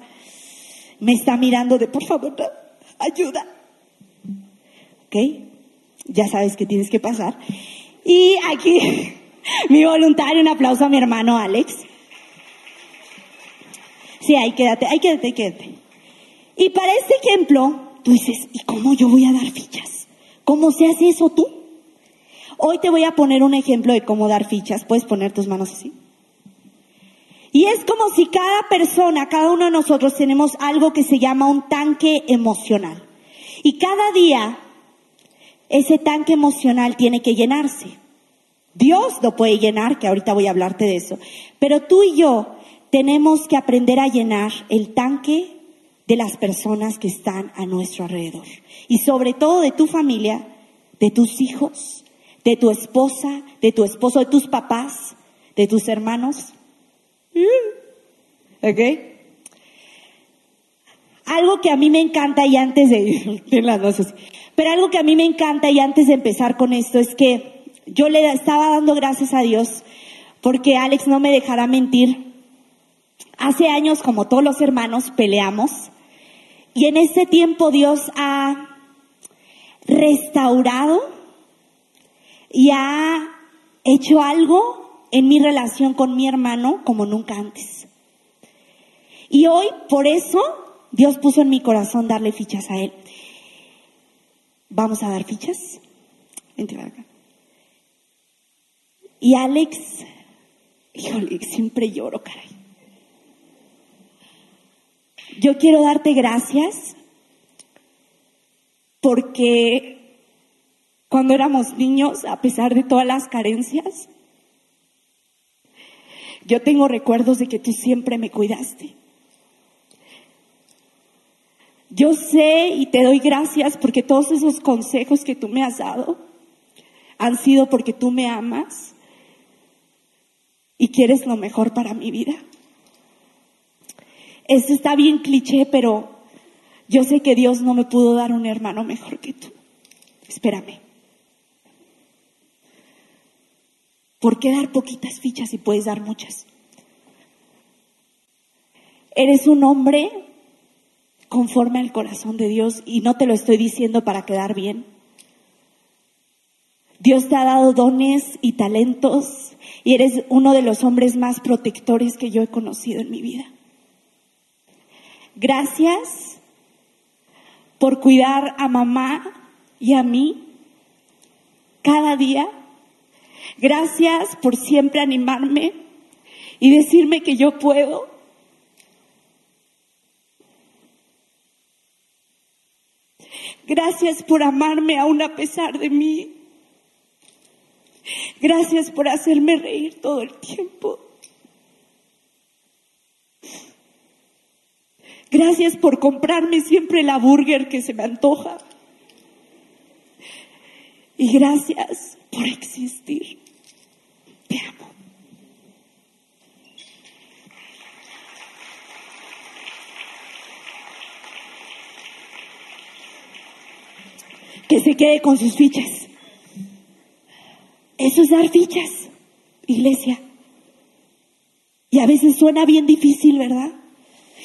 Me está mirando de, por favor, ayuda. ¿Ok? Ya sabes que tienes que pasar. Y aquí, mi voluntario, un aplauso a mi hermano Alex. Sí, ahí quédate, ahí quédate, ahí quédate. Y para este ejemplo, tú dices, ¿y cómo yo voy a dar fichas? ¿Cómo se hace eso tú? Hoy te voy a poner un ejemplo de cómo dar fichas. Puedes poner tus manos así. Y es como si cada persona, cada uno de nosotros tenemos algo que se llama un tanque emocional. Y cada día ese tanque emocional tiene que llenarse. Dios lo puede llenar, que ahorita voy a hablarte de eso. Pero tú y yo tenemos que aprender a llenar el tanque de las personas que están a nuestro alrededor. Y sobre todo de tu familia, de tus hijos, de tu esposa, de tu esposo, de tus papás, de tus hermanos. ¿Ok? Algo que a mí me encanta y antes de, de las pero algo que a mí me encanta y antes de empezar con esto es que yo le estaba dando gracias a Dios porque Alex no me dejará mentir. Hace años, como todos los hermanos, peleamos y en este tiempo Dios ha restaurado y ha hecho algo en mi relación con mi hermano como nunca antes. Y hoy, por eso, Dios puso en mi corazón darle fichas a él. Vamos a dar fichas. Vente acá. Y Alex, híjole, siempre lloro, caray. Yo quiero darte gracias porque cuando éramos niños, a pesar de todas las carencias. Yo tengo recuerdos de que tú siempre me cuidaste. Yo sé y te doy gracias porque todos esos consejos que tú me has dado han sido porque tú me amas y quieres lo mejor para mi vida. Esto está bien cliché, pero yo sé que Dios no me pudo dar un hermano mejor que tú. Espérame. ¿Por qué dar poquitas fichas si puedes dar muchas? Eres un hombre conforme al corazón de Dios y no te lo estoy diciendo para quedar bien. Dios te ha dado dones y talentos y eres uno de los hombres más protectores que yo he conocido en mi vida. Gracias por cuidar a mamá y a mí cada día. Gracias por siempre animarme y decirme que yo puedo. Gracias por amarme aún a pesar de mí. Gracias por hacerme reír todo el tiempo. Gracias por comprarme siempre la burger que se me antoja. Y gracias por existir. Te amo. Que se quede con sus fichas. Eso es dar fichas, iglesia. Y a veces suena bien difícil, ¿verdad?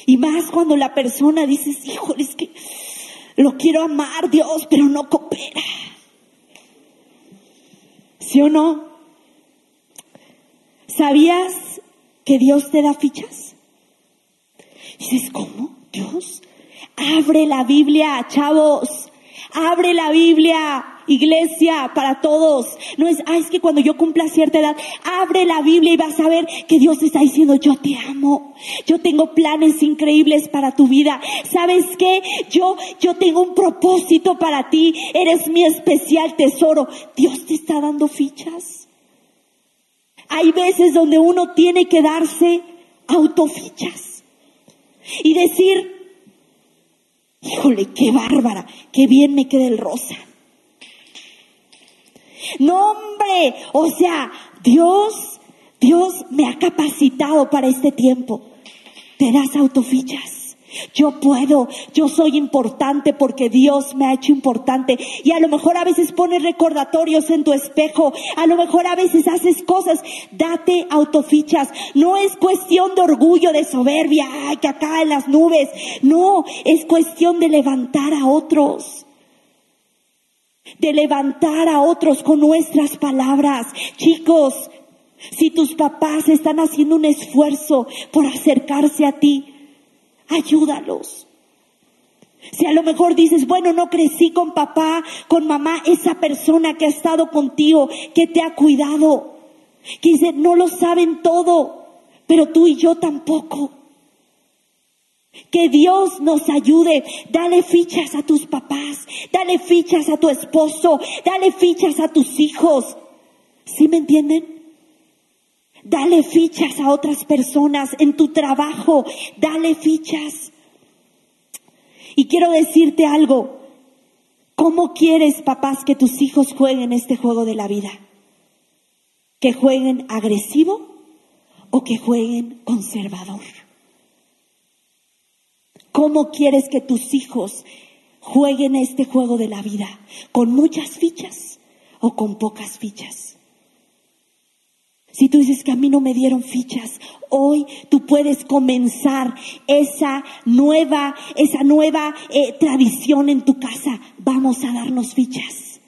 Y más cuando la persona dice, híjole, es que lo quiero amar, Dios, pero no coopera. ¿Sí o no? ¿Sabías que Dios te da fichas? dices, ¿cómo? ¿Dios? Abre la Biblia, chavos. Abre la Biblia iglesia, para todos. No es, ah, es que cuando yo cumpla cierta edad, abre la Biblia y vas a ver que Dios está diciendo, yo te amo. Yo tengo planes increíbles para tu vida. ¿Sabes qué? Yo, yo tengo un propósito para ti. Eres mi especial tesoro. Dios te está dando fichas. Hay veces donde uno tiene que darse autofichas y decir, híjole, qué bárbara, qué bien me queda el rosa. No, hombre, o sea, Dios, Dios me ha capacitado para este tiempo. Te das autofichas. Yo puedo, yo soy importante porque Dios me ha hecho importante. Y a lo mejor a veces pones recordatorios en tu espejo, a lo mejor a veces haces cosas, date autofichas. No es cuestión de orgullo, de soberbia, ay, que acá en las nubes. No, es cuestión de levantar a otros de levantar a otros con nuestras palabras. Chicos, si tus papás están haciendo un esfuerzo por acercarse a ti, ayúdalos. Si a lo mejor dices, bueno, no crecí con papá, con mamá, esa persona que ha estado contigo, que te ha cuidado, que dice, no lo saben todo, pero tú y yo tampoco. Que Dios nos ayude. Dale fichas a tus papás, dale fichas a tu esposo, dale fichas a tus hijos. ¿Sí me entienden? Dale fichas a otras personas en tu trabajo, dale fichas. Y quiero decirte algo. ¿Cómo quieres, papás, que tus hijos jueguen este juego de la vida? ¿Que jueguen agresivo o que jueguen conservador? ¿Cómo quieres que tus hijos jueguen este juego de la vida? ¿Con muchas fichas o con pocas fichas? Si tú dices que a mí no me dieron fichas, hoy tú puedes comenzar esa nueva, esa nueva eh, tradición en tu casa. Vamos a darnos fichas.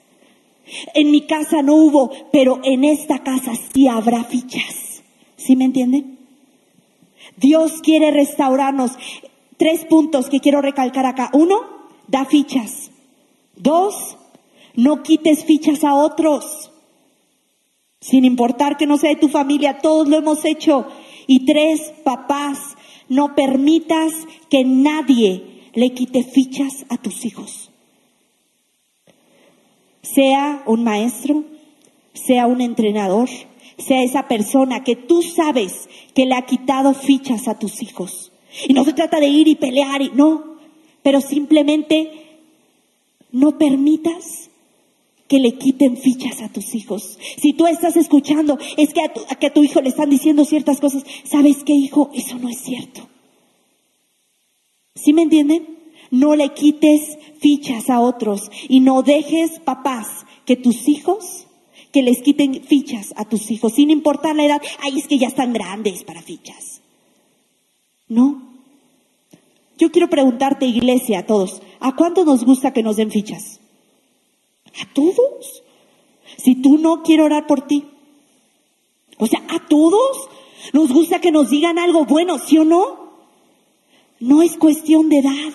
En mi casa no hubo, pero en esta casa sí habrá fichas. ¿Sí me entienden? Dios quiere restaurarnos. Tres puntos que quiero recalcar acá. Uno, da fichas. Dos, no quites fichas a otros. Sin importar que no sea de tu familia, todos lo hemos hecho. Y tres, papás, no permitas que nadie le quite fichas a tus hijos. Sea un maestro, sea un entrenador, sea esa persona que tú sabes que le ha quitado fichas a tus hijos. Y no se trata de ir y pelear, y no, pero simplemente no permitas que le quiten fichas a tus hijos. Si tú estás escuchando, es que a tu, que a tu hijo le están diciendo ciertas cosas, ¿sabes qué, hijo? Eso no es cierto. ¿Sí me entienden? No le quites fichas a otros y no dejes, papás, que tus hijos, que les quiten fichas a tus hijos, sin importar la edad. Ay, es que ya están grandes para fichas. No. Yo quiero preguntarte, iglesia, a todos, ¿a cuánto nos gusta que nos den fichas? ¿A todos? Si tú no, quiero orar por ti. O sea, ¿a todos nos gusta que nos digan algo bueno, sí o no? No es cuestión de edad.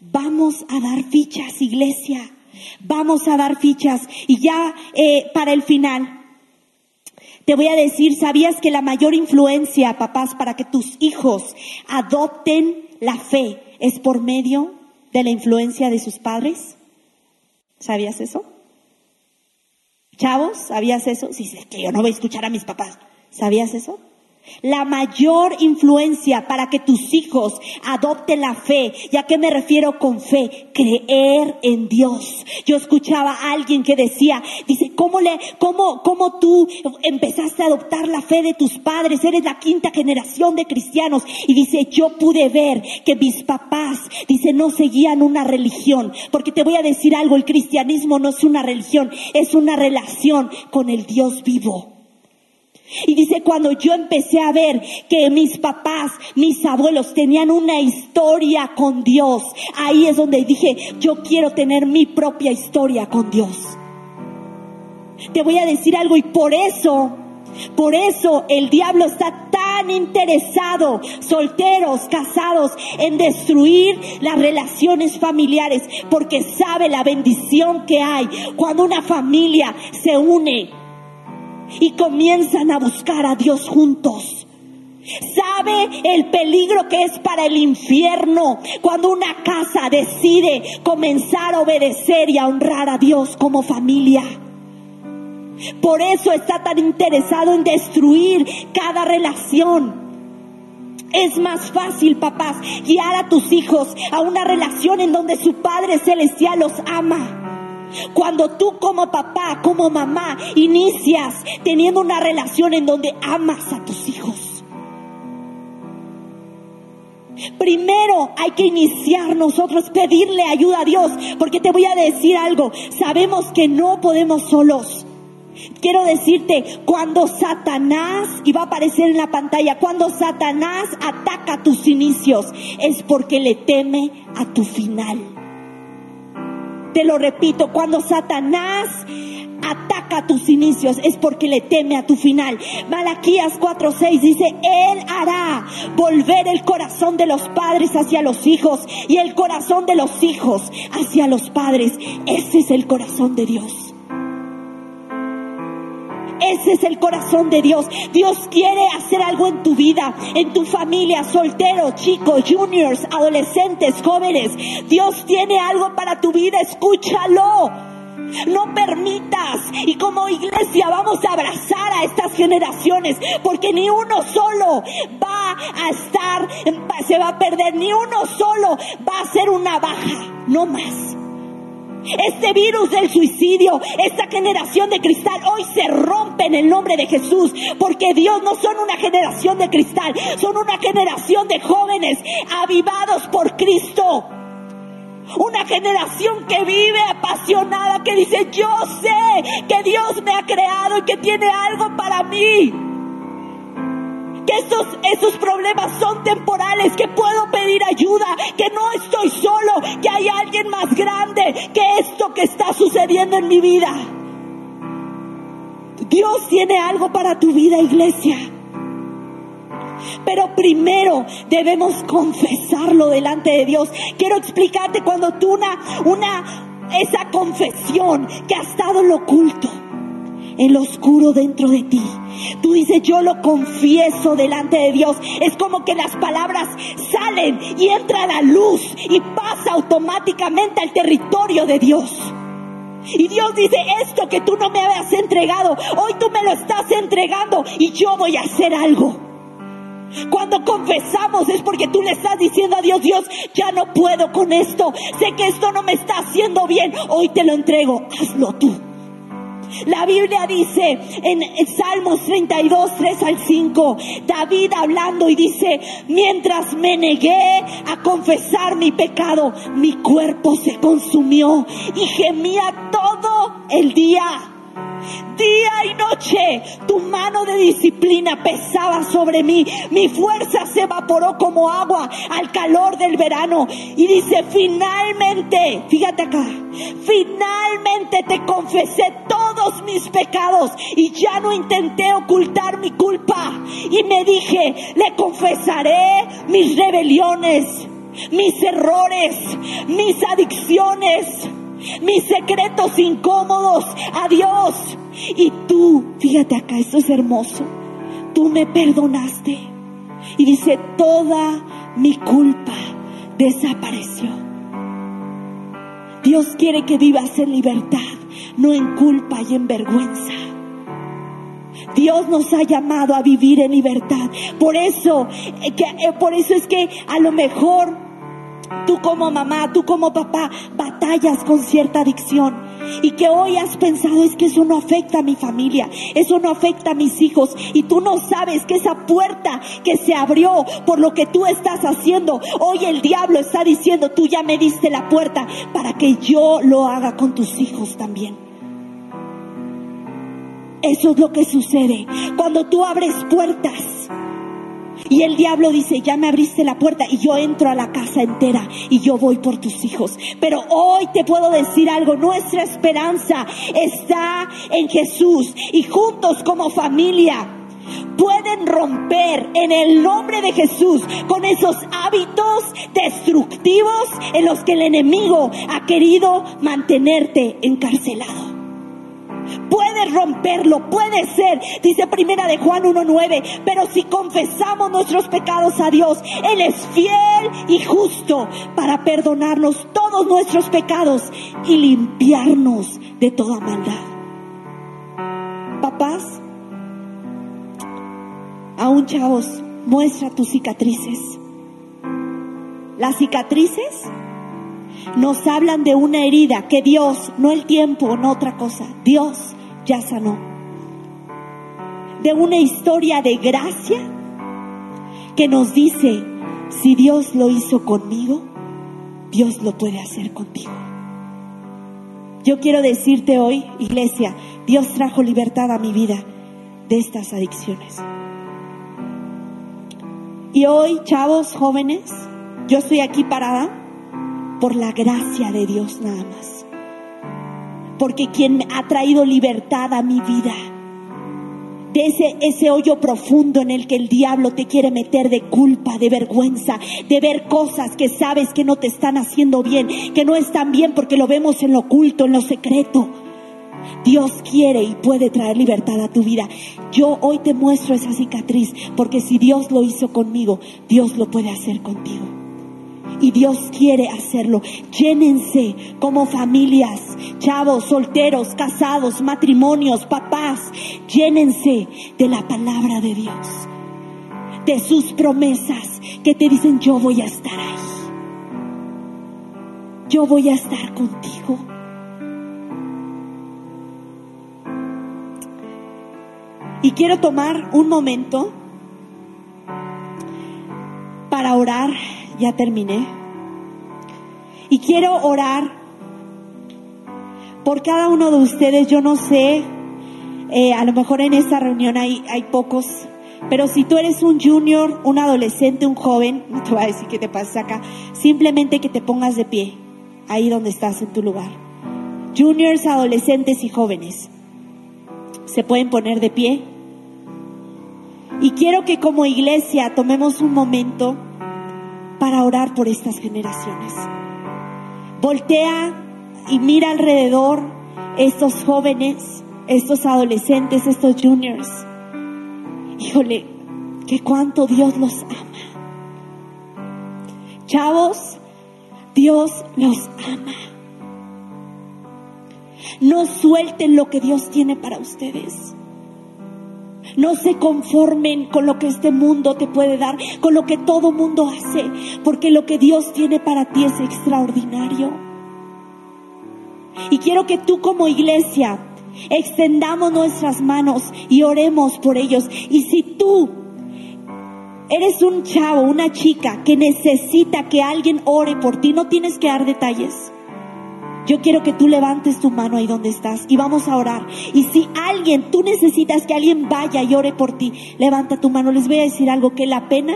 Vamos a dar fichas, iglesia. Vamos a dar fichas. Y ya eh, para el final, te voy a decir, ¿sabías que la mayor influencia, papás, para que tus hijos adopten la fe es por medio de la influencia de sus padres? ¿Sabías eso? Chavos, ¿sabías eso? Sí, es que yo no voy a escuchar a mis papás. ¿Sabías eso? La mayor influencia para que tus hijos adopten la fe. ¿Y a qué me refiero con fe? Creer en Dios. Yo escuchaba a alguien que decía, dice, ¿cómo le, cómo, cómo tú empezaste a adoptar la fe de tus padres? Eres la quinta generación de cristianos. Y dice, yo pude ver que mis papás, dice, no seguían una religión. Porque te voy a decir algo, el cristianismo no es una religión, es una relación con el Dios vivo. Y dice, cuando yo empecé a ver que mis papás, mis abuelos tenían una historia con Dios, ahí es donde dije, yo quiero tener mi propia historia con Dios. Te voy a decir algo y por eso, por eso el diablo está tan interesado, solteros, casados, en destruir las relaciones familiares, porque sabe la bendición que hay cuando una familia se une y comienzan a buscar a Dios juntos. Sabe el peligro que es para el infierno cuando una casa decide comenzar a obedecer y a honrar a Dios como familia. Por eso está tan interesado en destruir cada relación. Es más fácil, papás, guiar a tus hijos a una relación en donde su Padre Celestial los ama cuando tú como papá, como mamá, inicias teniendo una relación en donde amas a tus hijos. Primero hay que iniciar nosotros, pedirle ayuda a Dios, porque te voy a decir algo, sabemos que no podemos solos. Quiero decirte, cuando Satanás, y va a aparecer en la pantalla, cuando Satanás ataca tus inicios, es porque le teme a tu final. Te lo repito, cuando Satanás ataca tus inicios es porque le teme a tu final. Malaquías 4:6 dice, Él hará volver el corazón de los padres hacia los hijos y el corazón de los hijos hacia los padres. Ese es el corazón de Dios. Ese es el corazón de Dios. Dios quiere hacer algo en tu vida, en tu familia, soltero, chico, juniors, adolescentes, jóvenes. Dios tiene algo para tu vida, escúchalo. No permitas. Y como iglesia vamos a abrazar a estas generaciones. Porque ni uno solo va a estar, se va a perder. Ni uno solo va a ser una baja. No más. Este virus del suicidio, esta generación de cristal, hoy se rompe en el nombre de Jesús, porque Dios no son una generación de cristal, son una generación de jóvenes avivados por Cristo. Una generación que vive apasionada, que dice, yo sé que Dios me ha creado y que tiene algo para mí que estos, esos problemas son temporales, que puedo pedir ayuda, que no estoy solo, que hay alguien más grande que esto que está sucediendo en mi vida. Dios tiene algo para tu vida, iglesia. Pero primero debemos confesarlo delante de Dios. Quiero explicarte cuando tú una, una, esa confesión que ha estado en lo oculto en lo oscuro dentro de ti. Tú dices, yo lo confieso delante de Dios. Es como que las palabras salen y entra la luz y pasa automáticamente al territorio de Dios. Y Dios dice, esto que tú no me habías entregado, hoy tú me lo estás entregando y yo voy a hacer algo. Cuando confesamos es porque tú le estás diciendo a Dios, Dios, ya no puedo con esto. Sé que esto no me está haciendo bien. Hoy te lo entrego. Hazlo tú. La Biblia dice en, Salmos 32, 3 al 5, David hablando y dice, mientras me negué a confesar mi pecado, mi cuerpo se consumió y gemía todo el día. Día y noche tu mano de disciplina pesaba sobre mí. Mi fuerza se evaporó como agua al calor del verano. Y dice, finalmente, fíjate acá, finalmente te confesé todos mis pecados y ya no intenté ocultar mi culpa. Y me dije, le confesaré mis rebeliones mis errores, mis adicciones, mis secretos incómodos a Dios. Y tú, fíjate acá, esto es hermoso, tú me perdonaste. Y dice, toda mi culpa desapareció. Dios quiere que vivas en libertad, no en culpa y en vergüenza. Dios nos ha llamado a vivir en libertad. Por eso, eh, eh, por eso es que a lo mejor tú como mamá, tú como papá, batallas con cierta adicción. Y que hoy has pensado es que eso no afecta a mi familia, eso no afecta a mis hijos. Y tú no sabes que esa puerta que se abrió por lo que tú estás haciendo, hoy el diablo está diciendo, tú ya me diste la puerta para que yo lo haga con tus hijos también. Eso es lo que sucede cuando tú abres puertas. Y el diablo dice, ya me abriste la puerta y yo entro a la casa entera y yo voy por tus hijos. Pero hoy te puedo decir algo, nuestra esperanza está en Jesús y juntos como familia pueden romper en el nombre de Jesús con esos hábitos destructivos en los que el enemigo ha querido mantenerte encarcelado. Puedes romperlo, puede ser, dice primera de Juan 1.9, pero si confesamos nuestros pecados a Dios, Él es fiel y justo para perdonarnos todos nuestros pecados y limpiarnos de toda maldad. Papás, aún chavos, muestra tus cicatrices. Las cicatrices nos hablan de una herida que Dios, no el tiempo, no otra cosa, Dios ya sanó. De una historia de gracia que nos dice, si Dios lo hizo conmigo, Dios lo puede hacer contigo. Yo quiero decirte hoy, iglesia, Dios trajo libertad a mi vida de estas adicciones. Y hoy, chavos, jóvenes, yo estoy aquí parada por la gracia de Dios nada más. Porque quien ha traído libertad a mi vida, de ese, hoyo profundo en el que el diablo te quiere meter de culpa, de vergüenza, de ver cosas que sabes que no te están haciendo bien, que no están bien porque lo vemos en lo oculto, en lo secreto. Dios quiere y puede traer libertad a tu vida. Yo hoy te muestro esa cicatriz porque si Dios lo hizo conmigo, Dios lo puede hacer contigo y Dios quiere hacerlo. Llénense como familias, chavos, solteros, casados, matrimonios, papás. Llénense de la palabra de Dios, de sus promesas que te dicen yo voy a estar ahí. Yo voy a estar contigo. Y quiero tomar un momento para orar ya terminé. Y quiero orar por cada uno de ustedes. Yo no sé, eh, a lo mejor en esta reunión hay, hay pocos, pero si tú eres un junior, un adolescente, un joven, no te voy a decir qué te pasa acá, simplemente que te pongas de pie, ahí donde estás en tu lugar. Juniors, adolescentes y jóvenes, se pueden poner de pie. Y quiero que como iglesia tomemos un momento para orar por estas generaciones. Voltea y mira alrededor estos jóvenes, estos adolescentes, estos juniors. Híjole, que cuánto Dios los ama. Chavos, Dios los ama. No suelten lo que Dios tiene para ustedes. No se conformen con lo que este mundo te puede dar, con lo que todo mundo hace, porque lo que Dios tiene para ti es extraordinario. Y quiero que tú como iglesia extendamos nuestras manos y oremos por ellos. Y si tú eres un chavo, una chica que necesita que alguien ore por ti, no tienes que dar detalles. Yo quiero que tú levantes tu mano ahí donde estás y vamos a orar. Y si alguien, tú necesitas que alguien vaya y ore por ti, levanta tu mano. Les voy a decir algo, que la pena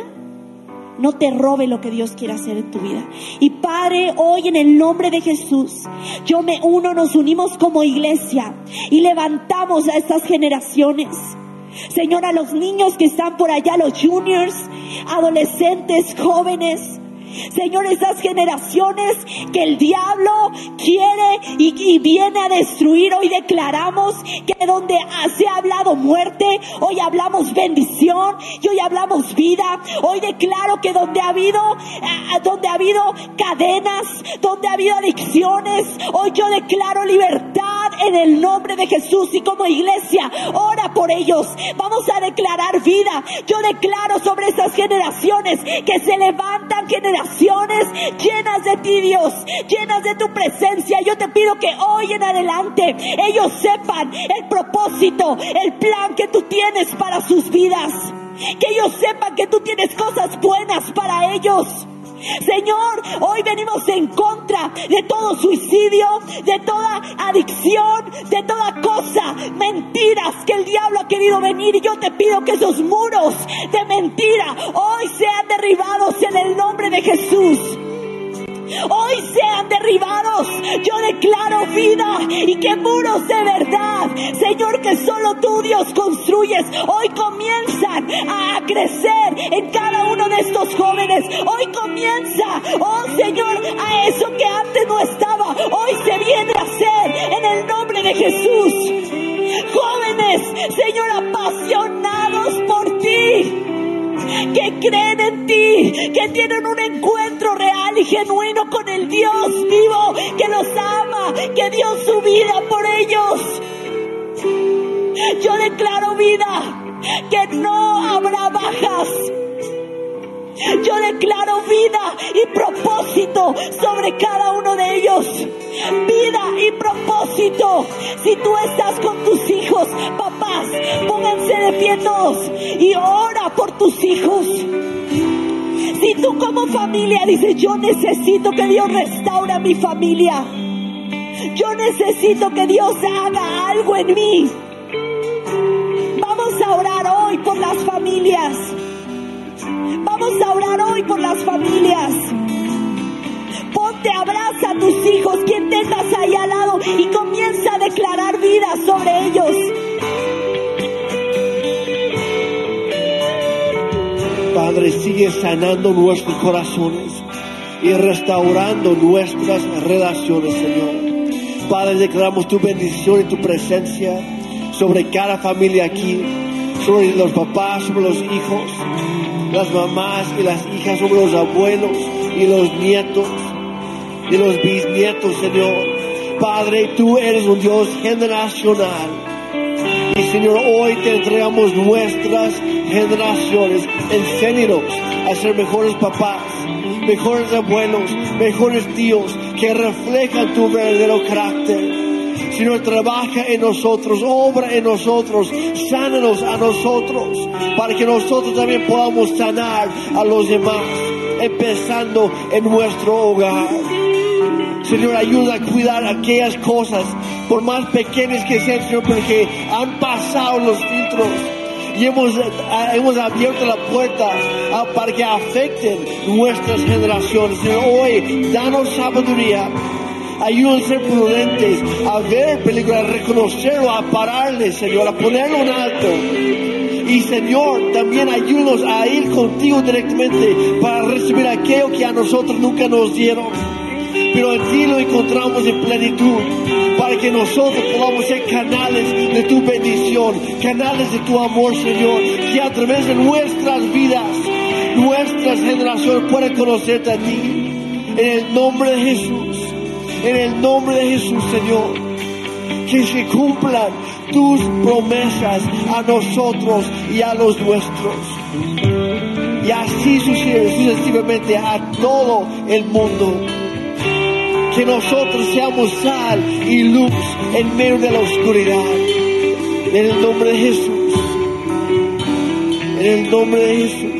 no te robe lo que Dios quiere hacer en tu vida. Y Padre, hoy en el nombre de Jesús, yo me uno, nos unimos como iglesia y levantamos a estas generaciones. Señor, a los niños que están por allá, los juniors, adolescentes, jóvenes, Señor, esas generaciones que el diablo quiere y, viene a destruir, hoy declaramos que donde se ha hablado muerte, hoy hablamos bendición y hoy hablamos vida. Hoy declaro que donde ha habido, eh, donde ha habido cadenas, donde ha habido adicciones, hoy yo declaro libertad en el nombre de Jesús y como iglesia, ora por ellos. Vamos a declarar vida. Yo declaro sobre esas generaciones que se levantan generaciones llenas de ti, Dios, llenas de tu presencia. Yo te pido que hoy en adelante ellos sepan el propósito, el plan que tú tienes para sus vidas. Que ellos sepan que tú tienes cosas buenas para ellos. Señor, hoy venimos en contra de todo suicidio, de toda adicción, de toda cosa, mentiras que el diablo ha querido venir. Y yo te pido que esos muros de mentira hoy sean derribados en el nombre de Jesús hoy sean derribados. Yo declaro vida y que muros de verdad, Señor, que solo tú Dios construyes, hoy comienzan a crecer en cada uno de estos jóvenes. Hoy comienza, oh Señor, a eso que antes no estaba, hoy se viene a hacer en el nombre de Jesús. Jóvenes, Señor, apasionados por ti que creen en ti, que tienen un encuentro real y genuino con el Dios vivo, que los ama, que dio su vida por ellos. Yo declaro vida, que no habrá bajas. Yo declaro vida y propósito sobre cada uno de ellos. Vida y propósito. Si tú estás con tus hijos, papás, pónganse de pie todos y ora por tus hijos. Si tú como familia dices, yo necesito que Dios restaure mi familia. Yo necesito que Dios haga algo en mí. Vamos a orar hoy por las familias. Vamos a orar hoy por las familias. Ponte, abraza a tus hijos, quien tengas ahí al lado, y comienza a declarar vida sobre ellos. Padre, sigue sanando nuestros corazones y restaurando nuestras relaciones, Señor. Padre, declaramos tu bendición y tu presencia sobre cada familia aquí, sobre los papás, sobre los hijos, las mamás y las hijas, sobre los abuelos y los nietos y los bisnietos, Señor. Padre, tú eres un Dios generacional. Y Señor, hoy te entregamos nuestras generaciones. Enséñanos a ser mejores papás, mejores abuelos, mejores tíos que reflejan tu verdadero carácter. Señor, trabaja en nosotros, obra en nosotros, sánanos a nosotros, para que nosotros también podamos sanar a los demás, empezando en nuestro hogar. Señor, ayuda a cuidar aquellas cosas, por más pequeñas que sean, Señor, porque han pasado los filtros y hemos, hemos abierto la puerta para que afecten nuestras generaciones. Señor, hoy, danos sabiduría Ayúdanos a ser prudentes, a ver peligro, a reconocerlo, a pararle, Señor, a ponerlo en alto. Y Señor, también ayúdanos a ir contigo directamente para recibir aquello que a nosotros nunca nos dieron. Pero en ti lo encontramos en plenitud para que nosotros podamos ser canales de tu bendición, canales de tu amor, Señor, que a través de nuestras vidas, nuestras generaciones puedan conocerte a ti. En el nombre de Jesús en el nombre de Jesús, Señor. Que se cumplan tus promesas a nosotros y a los nuestros. Y así sucesivamente a todo el mundo. Que nosotros seamos sal y luz en medio de la oscuridad. En el nombre de Jesús. En el nombre de Jesús.